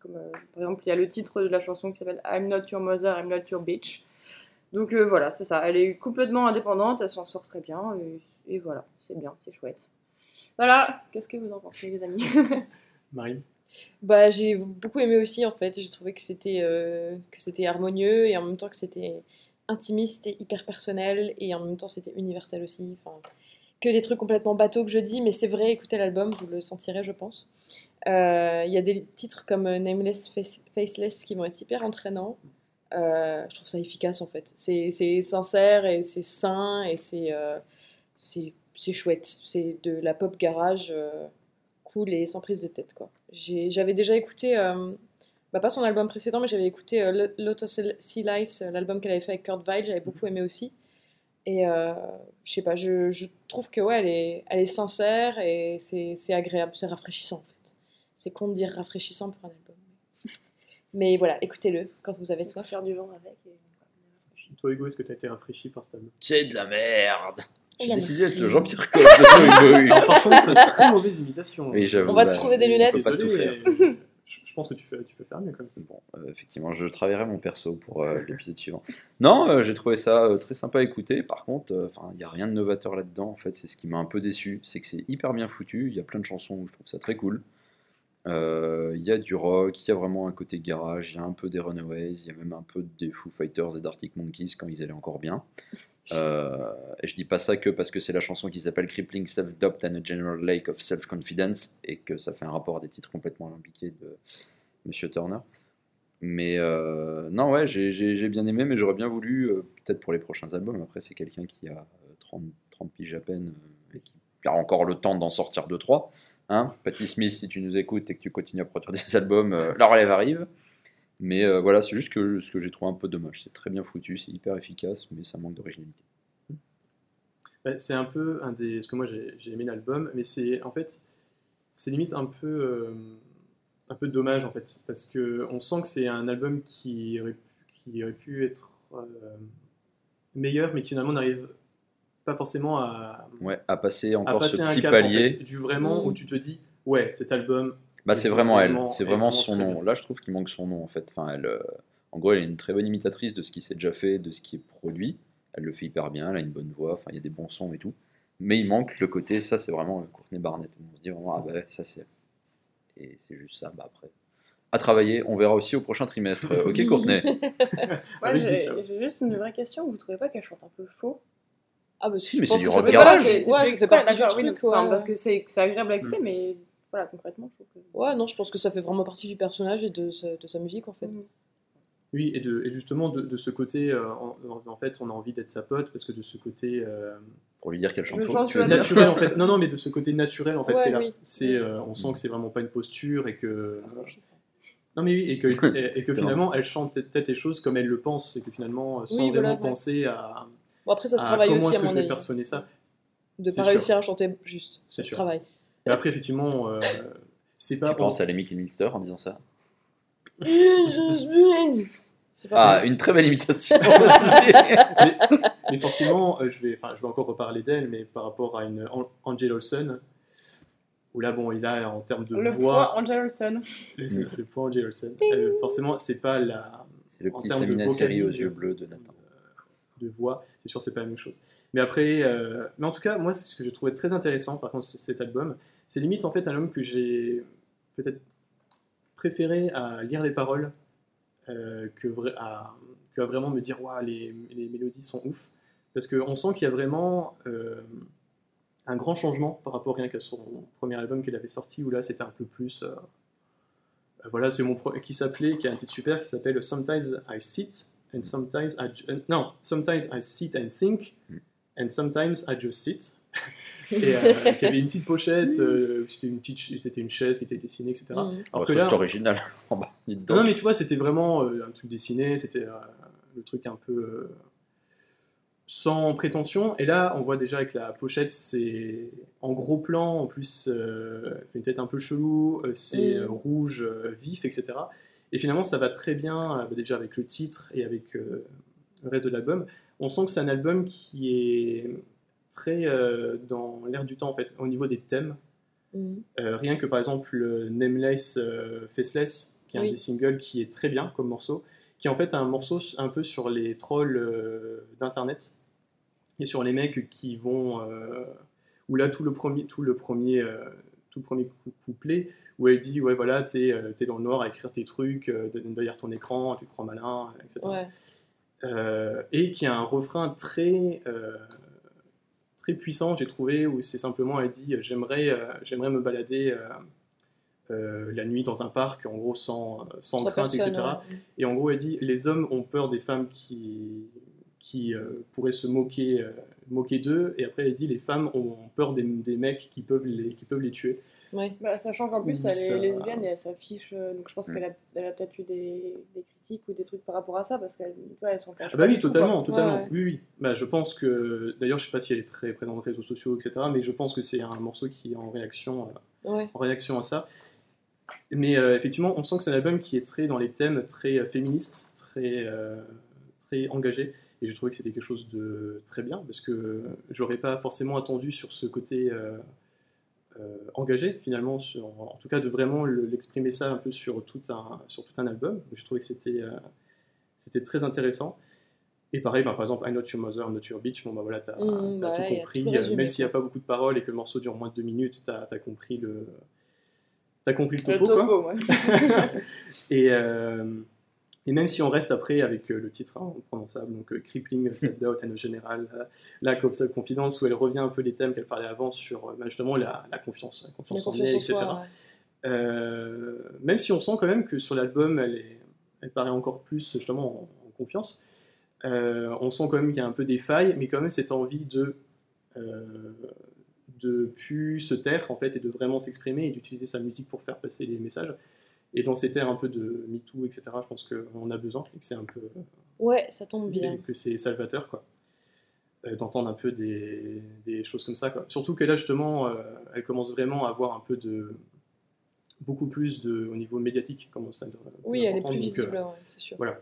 Comme euh, par exemple, il y a le titre de la chanson qui s'appelle I'm not your mother, I'm not your bitch. Donc euh, voilà, c'est ça. Elle est complètement indépendante, elle s'en sort très bien et, et voilà, c'est bien, c'est chouette. Voilà, qu'est-ce que vous en pensez, les amis? Marine? Bah, j'ai beaucoup aimé aussi en fait. J'ai trouvé que c'était euh, que c'était harmonieux et en même temps que c'était intimiste et hyper personnel et en même temps c'était universel aussi. Enfin, que des trucs complètement bateaux que je dis, mais c'est vrai. Écoutez l'album, vous le sentirez, je pense. Euh, Il y a des titres comme euh, Nameless Face- Faceless qui vont être hyper entraînants. Euh, je trouve ça efficace en fait. C'est sincère et c'est sain et c'est euh, chouette. C'est de la pop garage. cool et sans prise de tête J'avais déjà écouté, bah, pas son album précédent, mais j'avais écouté euh, Lo- Lotus Sea Lice, euh, l'album qu'elle avait fait avec Kurt Weill, j'avais beaucoup aimé aussi. Et euh, je sais pas, je, je trouve que ouais, elle est, elle est sincère et c'est c'est agréable, c'est rafraîchissant en fait. C'est con de dire rafraîchissant pour un album. Mais voilà, écoutez-le quand vous avez soif. Faire du vent avec. et- Toi, Hugo, est-ce que tu as été rafraîchi par cet album? C'est de la merde. J'ai décidé d'être le Jean-Pierre Coff de. Par contre, très mauvaise imitation. Oui. On va te trouver des je lunettes. peux pas tout Désolé, faire. Pense que tu, peux faire mieux quand même. Bon, euh, effectivement, je travaillerai mon perso pour euh, l'épisode suivant. Non, euh, j'ai trouvé ça très sympa à écouter. Par contre, il n'y a rien de novateur là-dedans. En fait, c'est ce qui m'a un peu déçu. C'est que c'est hyper bien foutu. Il y a plein de chansons où je trouve ça très cool. Il y a du rock, il y a vraiment un côté garage, il y a un peu des Runaways, il y a même un peu des Foo Fighters et d'Arctic Monkeys quand ils allaient encore bien. Euh, et je dis pas ça que parce que c'est la chanson qui s'appelle Crippling Self-Doubt and a General Lake of Self-Confidence et que ça fait un rapport à des titres complètement alambiqués de Monsieur Turner. Mais euh, non, ouais, j'ai- bien aimé, mais j'aurais bien voulu, euh, peut-être pour les prochains albums. Après, c'est quelqu'un qui a euh, 30, 30 piges à peine et qui a encore le temps d'en sortir 2-3. Hein Patti Smith, si tu nous écoutes et que tu continues à produire des albums, la relève arrive. Mais euh, voilà, c'est juste que ce que j'ai trouvé un peu dommage. C'est très bien foutu, c'est hyper efficace, mais ça manque d'originalité. Ouais, c'est un peu un des. Parce que moi j'ai aimé l'album, mais c'est en fait. C'est limite un peu. euh, un peu dommage en fait. Parce que on sent que c'est un album qui aurait pu, qui aurait pu être euh, meilleur, mais qui finalement n'arrive pas forcément à, Ouais, à passer à encore passer ce un petit cap en palier. fait, du vraiment où tu te dis ouais cet album Bah, c'est vraiment elle, c'est est vraiment vraiment son nom. bien. Là, je trouve qu'il manque son nom en fait. Enfin, elle, euh, en gros, elle est une très bonne imitatrice de ce qui s'est déjà fait, de ce qui est produit. Elle le fait hyper bien, elle a une bonne voix, enfin, il y a des bons sons et tout. Mais il manque le côté, ça, c'est vraiment Courtney Barnett. On se dit vraiment, ah bah ouais, ça c'est. Et c'est juste ça, bah après. À travailler, on verra aussi au prochain trimestre. Ok, Courtney Ouais, oui, j'ai juste une vraie question. Vous trouvez pas qu'elle chante un peu faux? Ah, bah, Si, mais c'est du rock garage. c'est- du d'accord, oui. Parce que c'est agréable à écouter, Mm. mais voilà, concrètement, je trouve que. Ouais, non, je pense que ça fait vraiment partie du personnage et de sa, de sa musique en fait. Mm. Oui, et, de, et justement de, de ce côté, euh, en, fait, on a envie d'être sa pote parce que de ce côté euh, Pour lui dire qu'elle chante naturel en fait. Non, non, mais de ce côté naturel en fait Ouais, oui. C'est, euh, on sent que c'est vraiment pas une posture et que. Non mais oui, et que, et, et que finalement elle chante peut-être les choses comme elle le pense et que finalement sans Oui, voilà, vraiment ouais. penser à, Bon, après, ça se à travaille comment aussi est-ce à que mon je vais avis. faire sonner ça. De pas sûr. réussir à chanter juste. C'est Ça se sûr. travaille. Mais après effectivement, euh, c'est pas. Tu penses à Lemmy Kilminster en disant ça Ah, une très belle imitation aussi. mais, mais forcément, euh, je, vais, enfin, je vais encore reparler d'elle, mais par rapport à une An- Angel Olsen, où là, bon, il a en termes de Le voix, poids Angel Olsen. le, le point Angel Olsen, euh, forcément, c'est pas la C'est le En petit termes de Samina série aux vocalise, yeux bleus de Nathan. de voix, c'est sûr, c'est pas la même chose. Mais après, euh, mais en tout cas, moi, ce que j'ai trouvé très intéressant, par contre, cet album, c'est limite en fait un album que j'ai peut-être préféré à lire les paroles euh, que, à, que à vraiment me dire, waouh, les, les mélodies sont ouf. Parce qu'on sent qu'il y a vraiment euh, un grand changement par rapport rien qu'à son premier album qu'il avait sorti, où là, c'était un peu plus. voilà, c'est mon pro- qui s'appelait, qui a un titre super, qui s'appelle Sometimes I Sit and Sometimes I non, Sometimes I Sit and Think Mm. And Sometimes I Just Sit. Et euh, qui avait une petite pochette, euh, c'était une petite, ch- c'était une chaise qui était dessinée, etc. Mm. Alors que ça, là, c'est original. En bas, non, mais tu vois, c'était vraiment euh, un truc dessiné, c'était euh, le truc un peu euh, sans prétention. Et là, on voit déjà avec la pochette, c'est en gros plan, en plus, euh, une tête un peu chelou, euh, c'est Mm. euh, rouge, euh, vif, etc. Et finalement, ça va très bien, euh, déjà avec le titre et avec euh, le reste de l'album. On sent que c'est un album qui est très euh, dans l'air du temps, en fait, au niveau des thèmes. Mm. Euh, rien que par exemple le Nameless euh, Faceless, qui est un des singles qui est très bien comme morceau, qui est en fait un morceau un peu sur les trolls d'internet et sur les mecs qui vont où là tout le premier tout le premier tout le premier cou- couplet où elle dit ouais voilà t'es t'es dans le noir à écrire tes trucs derrière ton écran tu te crois malin etc Ouais. Euh, et qui a un refrain très euh, très puissant j'ai trouvé où c'est simplement elle dit j'aimerais euh, j'aimerais me balader la nuit dans un parc en gros sans, sans, crainte etc ouais. et en gros elle dit les hommes ont peur des femmes qui qui pourraient se moquer moquer d'eux. Et après elle dit les femmes ont peur des, des mecs qui peuvent les qui peuvent les tuer Ouais. Bah, sachant qu'en plus, elle ça- est lesbienne et elle s'affiche. euh, donc je pense Mm. qu'elle a, elle a peut-être eu des, des critiques ou des trucs par rapport à ça parce qu'elle elle s'en cache Ah bah pas oui, tout, totalement, totalement. Ouais. Oui, oui. Bah, je pense que, d'ailleurs, je sais pas si elle est très présente dans les réseaux sociaux, etc. Mais je pense que c'est un morceau qui est en réaction, euh, Ouais. en réaction à ça. Mais euh, effectivement, on sent que c'est un album qui est très dans les thèmes, très euh, féministe, très, euh, très engagé. Et je trouvais que c'était quelque chose de très bien parce que j'aurais pas forcément attendu sur ce côté engagé finalement, sur, en tout cas de vraiment le- l'exprimer ça un peu sur tout un, sur tout un album. Je trouvais que c'était euh, c'était très intéressant. Et pareil, bah, par exemple, I Not Your Mother, I'm Not Your Bitch, bon bah voilà, t'as Mm, bah tout compris. tout euh, même s'il n'y a pas beaucoup de paroles et que le morceau dure moins de deux minutes, t'as as compris le, t'as compris le Le topo. quoi. topo, ouais. Et, euh, Et même si on reste après avec euh, le titre hein, prononçable, donc euh, Crippling Self-Doubt and General euh, Lack of Self-Confidence, où elle revient un peu les thèmes qu'elle parlait avant sur bah, justement la, la confiance, la La confiance en elle, etc. soi, ouais. Euh, même si on sent quand même que sur l'album, elle, paraît encore plus justement en, en confiance. Euh, on sent quand même qu'il y a un peu des failles, mais quand même cette envie de euh, de plus se taire en fait et de vraiment s'exprimer et d'utiliser sa musique pour faire passer les messages. Et dans ces terres un peu de MeToo, etc., je pense qu'on a besoin et que c'est un peu Ouais, ça tombe bien. que c'est salvateur quoi Euh, d'entendre un peu des, des choses comme ça quoi. surtout que là justement euh, elle commence vraiment à avoir un peu de beaucoup plus de au niveau médiatique commence à Oui, elle est plus euh, visible, ouais, c'est sûr. voilà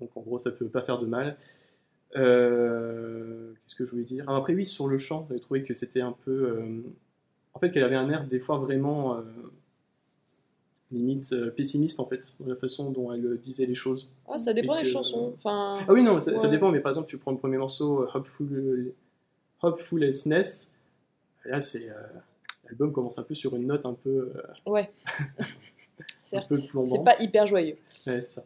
donc en gros ça peut pas faire de mal Euh, qu'est-ce que je voulais dire? Ah, après oui sur le chant j'avais trouvé que c'était un peu euh, en fait qu'elle avait un air des fois vraiment euh, limite euh, pessimiste en fait dans la façon dont elle euh, disait les choses Ah, ça dépend des chansons. Enfin, ah oui, non, ça, dépend, mais par exemple, tu prends le premier morceau, euh, Hopeful, Hopefulness, là, c'est. euh, L'album commence un peu sur une note un peu. euh, ouais. Certes, c'est pas hyper joyeux. ouais, c'est ça.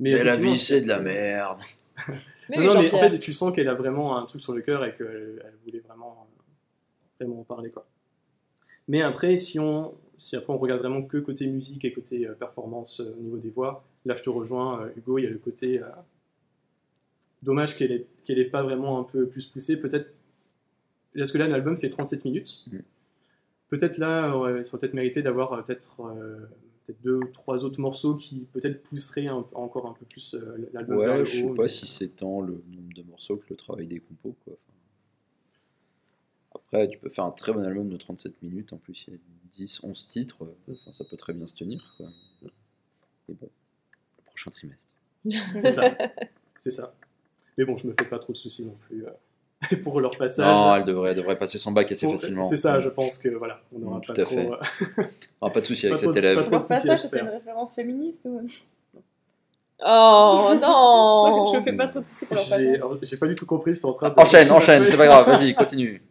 Mais, Mais la vie, c'est de la merde. Mais Non, mais en fait, tu sens qu'elle a vraiment un truc sur le cœur et qu'elle elle voulait vraiment, euh, vraiment en parler, quoi. Mais après, si on, si après on regarde vraiment que côté musique et côté euh, performance euh, au niveau des voix, là, je te rejoins, euh, Hugo, il y a le côté. euh, dommage qu'elle ait, qu'elle ait pas vraiment un peu plus poussé. Peut-être. Parce que là, l'album fait 37 minutes. Mm. Peut-être là, ça aurait peut-être mérité d'avoir euh, peut-être. euh, peut-être deux ou trois autres morceaux qui peut-être pousseraient un- encore un peu plus euh, l'album vers Ouais, le je sais haut, pas mais- si c'est tant le nombre de morceaux que le travail des compos. Quoi. Enfin, Après, tu peux faire un très bon album de 37 minutes. En plus, il y a 10, 11 titres. Enfin, ça peut très bien se tenir. Quoi. Mais bon, le prochain trimestre. C'est ça. C'est ça. Mais bon, je me fais pas trop de soucis non plus euh, pour leur passage. Non, elle devrait, elle devrait passer son bac assez Bon, facilement. C'est ça, je pense que voilà, on n'aura Mm, pas trop. fait. euh, Ah, pas de souci Pas avec cet élève. Leur passage, c'était une référence féministe ou... Oh non Je fais pas trop de soucis pour leur J'ai passage. j'ai pas du tout compris, j'étais en train de. Enchaîne, enchaîne, c'est pas grave, vas-y, continue.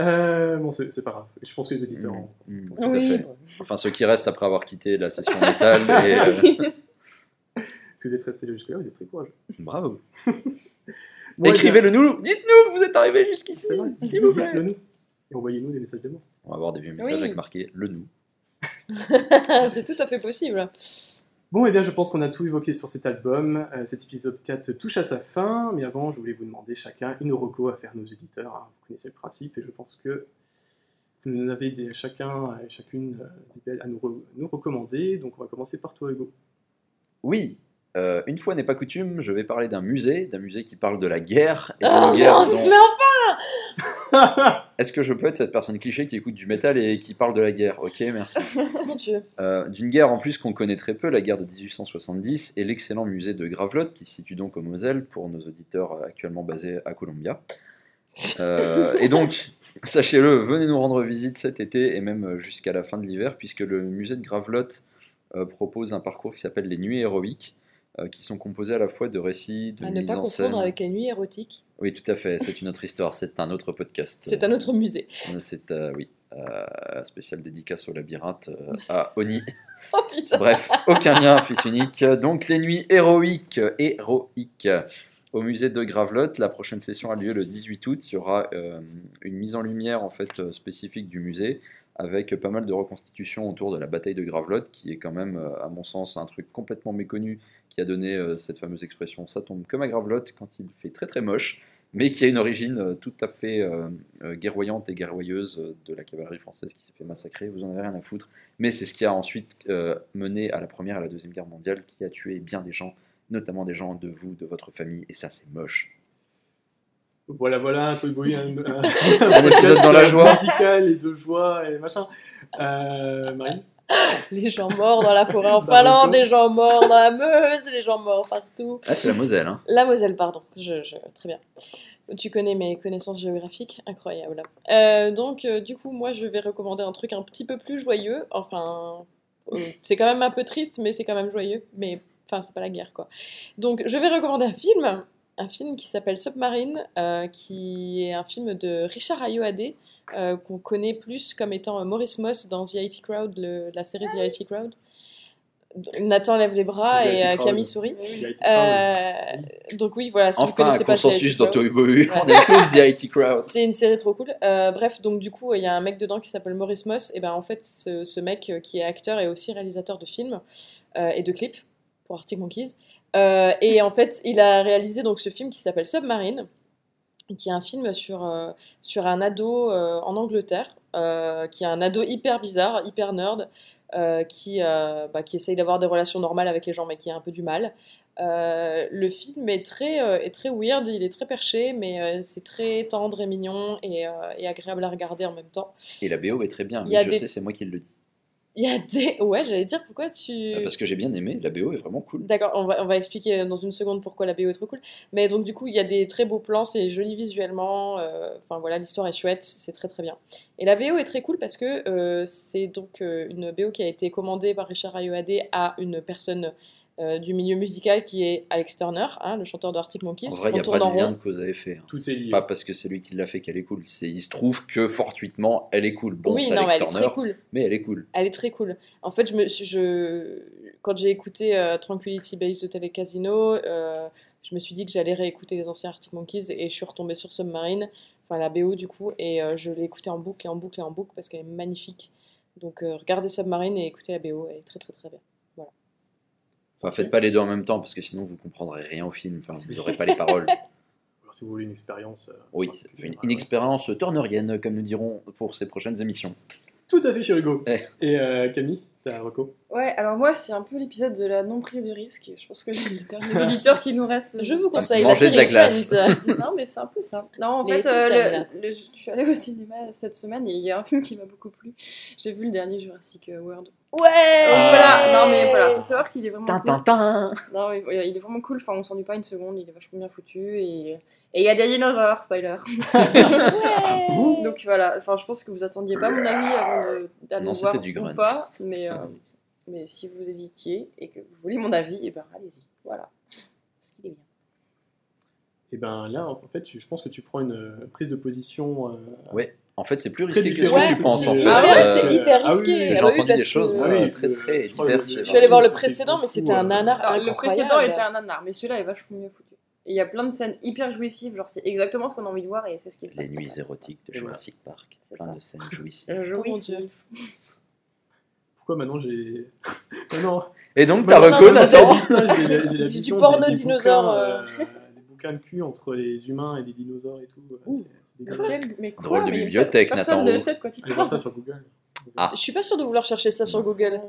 Euh, bon, c'est pas grave. Je pense que les auditeurs. Mm, ont- mm, tout Oui. à fait. Enfin, ceux qui restent après avoir quitté la session métal. et, euh, que vous êtes restés là jusque-là, vous êtes très courageux. Bravo. Bon, eh Écrivez-le nous, dites-nous que vous êtes arrivés jusqu'ici, s'il vous plaît. dites-le nous. Et envoyez-nous des messages d'amour. On va avoir des vieux messages Oui. avec marqué le nous. c'est tout à fait possible. Bon, eh bien, je pense qu'on a tout évoqué sur cet album. Euh, cet épisode 4 touche à sa fin, mais avant, je voulais vous demander chacun une reco à faire nos auditeurs. hein. Vous connaissez le principe, et je pense que vous nous avez des, chacun et chacune euh, des belles à nous, re- nous recommander. Donc, on va commencer par toi, Hugo. Oui, euh, une fois n'est pas coutume, je vais parler d'un musée, d'un musée qui parle de la guerre. Et Oh d'une guerre non, dont- mais enfin Est-ce que je peux être cette personne cliché qui écoute du métal et qui parle de la guerre? Ok, merci. Euh, D'une guerre en plus qu'on connaît très peu, la guerre de 1870, et l'excellent musée de Gravelotte, qui se situe donc au Moselle, pour nos auditeurs euh, actuellement basés à Columbia. Euh, et donc, sachez-le, venez nous rendre visite cet été et même jusqu'à la fin de l'hiver, puisque le musée de Gravelotte euh, propose un parcours qui s'appelle les Nuits héroïques, qui sont composés à la fois de récits, de À ne pas en confondre scène. avec les nuits érotiques. Oui, tout à fait, c'est une autre histoire, c'est un autre podcast. C'est un autre musée. C'est, euh, oui, euh, spécial dédicace au labyrinthe euh, à Oni. Oh putain. Bref, aucun lien, fils unique. Donc, les nuits héroïques, héroïques au musée de Gravelotte. La prochaine session a lieu le 18 août. Il y aura euh, une mise en lumière en fait euh, spécifique du musée avec pas mal de reconstitutions autour de la bataille de Gravelotte, qui est quand même, euh, à mon sens, un truc complètement méconnu qui a donné euh, cette fameuse expression "ça tombe comme à Gravelotte" quand il fait très très moche, mais qui a une origine euh, tout à fait guerroyante et guerroyeuse de la cavalerie française qui s'est fait massacrer. Vous en avez rien à foutre. Mais c'est ce qui a ensuite mené à la Première et à la Deuxième Guerre mondiale, qui a tué bien des gens, notamment des gens de vous, de votre famille, et ça c'est moche. Voilà, voilà, un truc bruit, un, un, Un épisode dans la joie. musical et de joie et machin. Euh, Marie Les gens morts dans la forêt en Finlande, le les gens morts dans la Meuse, les gens morts partout. Ah, c'est la Moselle, hein. La Moselle, pardon. Je, je- très bien. Tu connais mes connaissances géographiques, incroyable. Euh, donc, euh, du coup, moi, je vais recommander un truc un petit peu plus joyeux. Enfin, euh, c'est quand même un peu triste, mais c'est quand même joyeux. Mais, enfin, c'est pas la guerre, quoi. Donc, je vais recommander un film, un film qui s'appelle Submarine, euh, qui est un film de Richard Ayoade, euh, qu'on connaît plus comme étant euh, Maurice Moss dans The IT Crowd, le- la série The IT Crowd. Nathan lève les bras et crowd. Camille sourit. Euh, donc oui, voilà, si vous Enfin, connaissez un pas consensus dans Toy. Ouais. On est tous The IT Crowd. C'est une série trop cool. Euh, bref, donc du coup, il y a un mec dedans qui s'appelle Maurice Moss. Et ben en fait, ce, ce mec qui est acteur est aussi réalisateur de films euh, et de clips pour Arctic Monkeys. Euh, et en fait, il a réalisé donc ce film qui s'appelle Submarine, qui est un film sur, euh, sur un ado euh, en Angleterre, qui est un ado hyper bizarre, hyper nerd, qui, bah, qui essaye d'avoir des relations normales avec les gens, mais qui a un peu du mal. Le film est très, est très weird, il est très perché, mais c'est très tendre et mignon et, et agréable à regarder en même temps. Et la BO est très bien. A je des- sais, c'est moi qui le dis. Il y a des... Ouais, j'allais dire, pourquoi tu... Ah, Parce que j'ai bien aimé. La BO est vraiment cool. D'accord, on va, on va expliquer dans une seconde pourquoi la BO est trop cool. Mais donc du coup, il y a des très beaux plans, c'est joli visuellement. euh, Enfin voilà, l'histoire est chouette, c'est très très bien. Et la BO est très cool parce que euh, c'est donc euh, une BO qui a été commandée par Richard Ayoade à une personne euh, du milieu musical qui est Alex Turner, hein, le chanteur de Arctic Monkeys. En vrai, il n'y a pas de lien rond. de cause à effet. hein. Tout est lié. Pas parce que c'est lui qui l'a fait qu'elle est cool. C'est, il se trouve que fortuitement, elle est cool. Bon, oui, c'est non, mais Alex elle est Turner, très cool. mais elle est cool. Elle est très cool. En fait, je me, suis- je, quand j'ai écouté euh, Tranquility Base de Tele Casino, euh, je me suis dit que j'allais réécouter les anciens Arctic Monkeys et je suis retombée sur Submarine, enfin la BO du coup, et euh, je l'ai écoutée en boucle et en boucle et en boucle parce qu'elle est magnifique. Donc euh, regardez Submarine et écoutez la BO, elle est très très très bien. Enfin, faites pas les deux en même temps parce que sinon vous comprendrez rien au film. Enfin, vous n'aurez pas les paroles. Alors, si vous voulez une expérience. euh, Oui, enfin, une, expérience turnerienne, comme nous dirons pour ces prochaines émissions. Tout à fait, chez Hugo. Eh. Et euh, Camille, t'as un reco Ouais, alors moi, c'est un peu l'épisode de la non-prise de risque. Je pense que les derniers auditeurs qui nous restent. Je vous conseille la Manger de série la glace. Friends. non, mais c'est un peu ça. Non, en Les fait, euh, Simpsons. le- le- je suis allée au cinéma cette semaine et il y a un film qui m'a beaucoup plu. J'ai vu le dernier Jurassic World. Ouais Voilà, non, mais voilà, faut savoir qu'il est vraiment. cool. Tintin Non, mais il est vraiment cool. Enfin, on s'ennuie pas une seconde. Il est vachement bien foutu et et il y a des dinosaures, spoiler. Donc voilà. Enfin, je pense que vous attendiez pas mon avis avant de- d'aller voir du ou grunt. pas, mais euh, mais si vous hésitiez et que vous voulez mon avis, et ben allez-y. Voilà. Parce qu'il est bien. Et ben là, en fait, tu- je pense que tu prends une euh, prise de position. euh, Ouais, en fait, c'est plus risqué que ce différent, que tu c'est penses en plus- fait. Ah ouais, Euh, c'est hyper ah oui, risqué. J'ai Ah oui, entendu des choses, que- moi, oui, très très diverses. Je suis allée voir le précédent, mais c'était un euh, nanar Alors, le précédent était un nanar, mais celui-là est vachement mieux foutu. Et il y a plein de scènes hyper jouissives, genre c'est exactement ce qu'on a envie de voir et c'est ce qui est Les nuits érotiques de. Jurassic Park. C'est Plein de scènes jouissives. Mon Dieu. Pourquoi maintenant j'ai. Non Et donc, ta T'as dit ça, j'ai la- C'est du vision porno des- des dinosaure, bouquins, euh. euh, des bouquins de cul entre les humains et des dinosaures et tout. euh. Mais quoi, Drôle de mais bibliothèque, personne Nathan. ne sait de quoi tu parles. ça sur Google. Ah. Je suis pas sûre de vouloir chercher ça sur Google.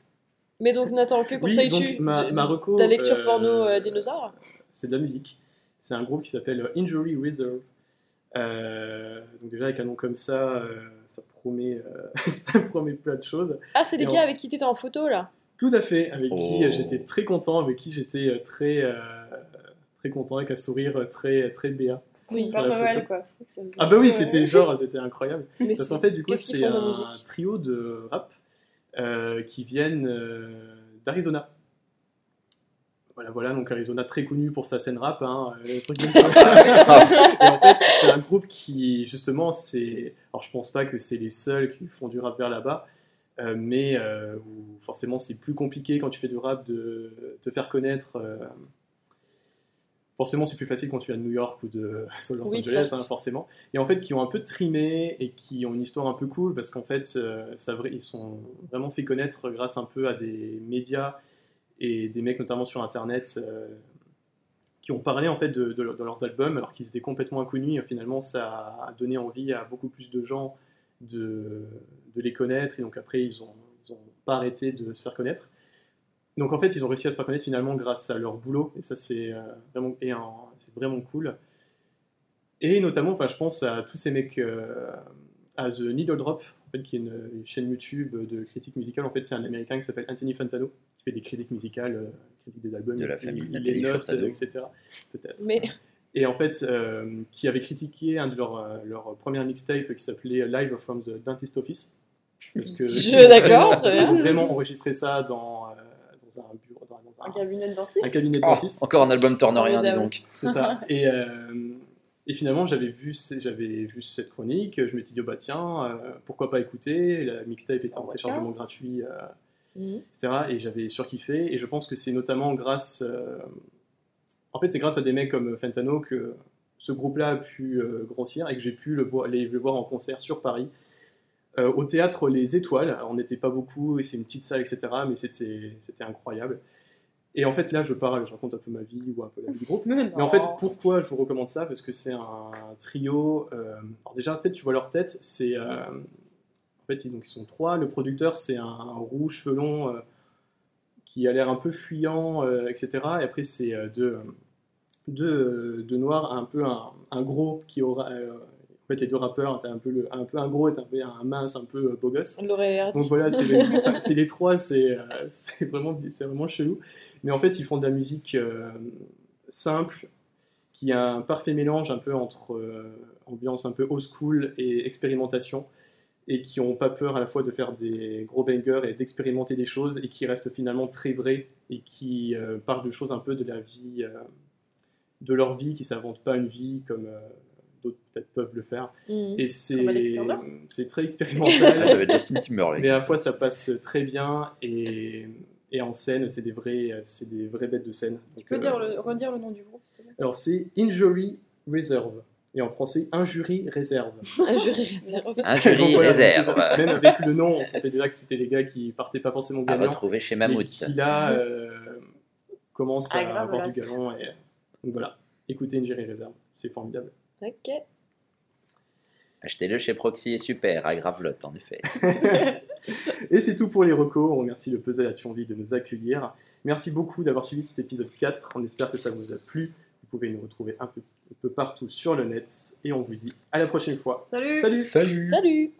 Mais donc Nathan, que Oui, conseilles-tu ma- de, ma reco, de la lecture euh, porno euh, dinosaure? C'est de la musique. C'est un groupe qui s'appelle Injury Reserve. Euh, donc déjà avec un nom comme ça, euh, ça promet, euh, ça promet plein de choses. Ah, c'est les gars on- avec qui t'étais en photo là? Tout à fait, avec qui Oh. j'étais très content, avec qui j'étais très, euh, très content, avec un sourire très, très béat. Oui, Noël, photo. quoi. Ah bah oui, c'était genre, c'était incroyable. Mais Parce qu'en fait, du coup, c'est un trio de rap euh, qui viennent euh, d'Arizona. Voilà, voilà, donc Arizona très connu pour sa scène rap, hein, euh, truc. Et en fait, c'est un groupe qui, justement, c'est. Alors, je pense pas que c'est les seuls qui font du rap vers là-bas, euh, mais euh, où forcément, c'est plus compliqué quand tu fais du rap de te faire connaître. Forcément, c'est plus facile quand tu viens de New York ou de Los Oui, Angeles, hein, forcément. Et en fait, qui ont un peu trimé et qui ont une histoire un peu cool parce qu'en fait, ça, ils sont vraiment fait connaître grâce un peu à des médias et des mecs, notamment sur Internet, euh, qui ont parlé en fait de, de leur- de leurs albums alors qu'ils étaient complètement inconnus. Finalement, ça a donné envie à beaucoup plus de gens de, de les connaître. Et donc après, ils ont, ils ont pas arrêté de se faire connaître. Donc en fait, ils ont réussi à se faire connaître finalement grâce à leur boulot. Et ça, c'est euh, vraiment, et un- vraiment cool. Et notamment, enfin, je pense à tous ces mecs, euh, à The Needle Drop, en fait, qui est une, une chaîne YouTube de critique musicale. En fait, c'est un Américain qui s'appelle Anthony Fantano, qui fait des critiques musicales, euh, critiques des albums, De la il- famille il, Nathalie les note, Furtado. euh, etc. Peut-être. Mais Et en fait, euh, qui avait critiqué un de leurs euh, leur première mixtape qui s'appelait Live from the Dentist Office. Parce que Je- d'accord, Ils ont vraiment enregistré ça dans, euh, dans un bureau, dans, dans Un un, cabinet de dentiste un cabinet de Oh, encore un album turnerien, dis donc. C'est ça. Et, euh, et finalement, j'avais vu, ce- j'avais vu cette chronique, je m'étais dit, oh bah tiens, euh, pourquoi pas écouter? La mixtape était en Ah ouais, téléchargement gratuit euh, Mhm. etc. Et j'avais surkiffé. Et je pense que c'est notamment grâce. euh, En fait, c'est grâce à des mecs comme Fentano que ce groupe-là a pu euh, grossir et que j'ai pu le les, le voir en concert sur Paris. Euh, au théâtre Les Étoiles, Alors, on n'était pas beaucoup et c'est une petite salle, etc. Mais c'était incroyable. Et en fait, là, je parle, je raconte un peu ma vie ou un peu la vie du groupe. Mais, Mais en fait, pourquoi je vous recommande ça? Parce que c'est un trio. euh, alors déjà, en fait, tu vois leur tête. C'est fait, ils, donc, ils sont trois. Le producteur, c'est un, un roux cheveux longs euh, qui a l'air un peu fuyant, euh, etc. Et après, c'est euh, deux, deux, deux noirs, un peu un, un gros qui aura. en fait, les deux rappeurs, t'as un peu, le, un peu un gros et un, peu un mince, un peu beau gosse. On l'aurait Donc voilà, c'est les, trois, c'est euh, vraiment, vraiment chelou. Mais en fait, ils font de la musique euh, simple, qui a un parfait mélange un peu entre euh, ambiance un peu old school et expérimentation, et qui n'ont pas peur à la fois de faire des gros bangers et d'expérimenter des choses, et qui restent finalement très vrais, et qui euh, parlent de choses un peu de la vie, euh, de leur vie, qui ne s'inventent pas une vie comme euh, d'autres peut-être peuvent le faire. Mhm. Et c'est très expérimental. Timberlake. Mais à la fois, ça passe très bien et, et en scène, c'est des vrais, c'est des vraies bêtes de scène. Tu Donc, peux euh, dire le, redire le nom du groupe, Alors, c'est Injury Reserve. Et en français, Injury Réserve. Un jury réserve. Un jury voilà, réserve. donc, Même avec le nom, on sentait déjà que c'était les gars qui partaient pas forcément À gagnants. retrouver chez Mammouth. qui là euh, commencent Ah, à grave, avoir du galon. Et, donc voilà, écoutez Injury Reserve, c'est formidable. Ok. Achetez-le chez Proxy et Super, à Gravelotte, en effet. Et c'est tout pour les recos. On remercie le Puzzle à Thionville de nous accueillir. Merci beaucoup d'avoir suivi cet épisode 4. On espère que ça vous a plu. Vous pouvez nous retrouver un peu, un peu partout sur le net. Et on vous dit à la prochaine fois. Salut Salut Salut Salut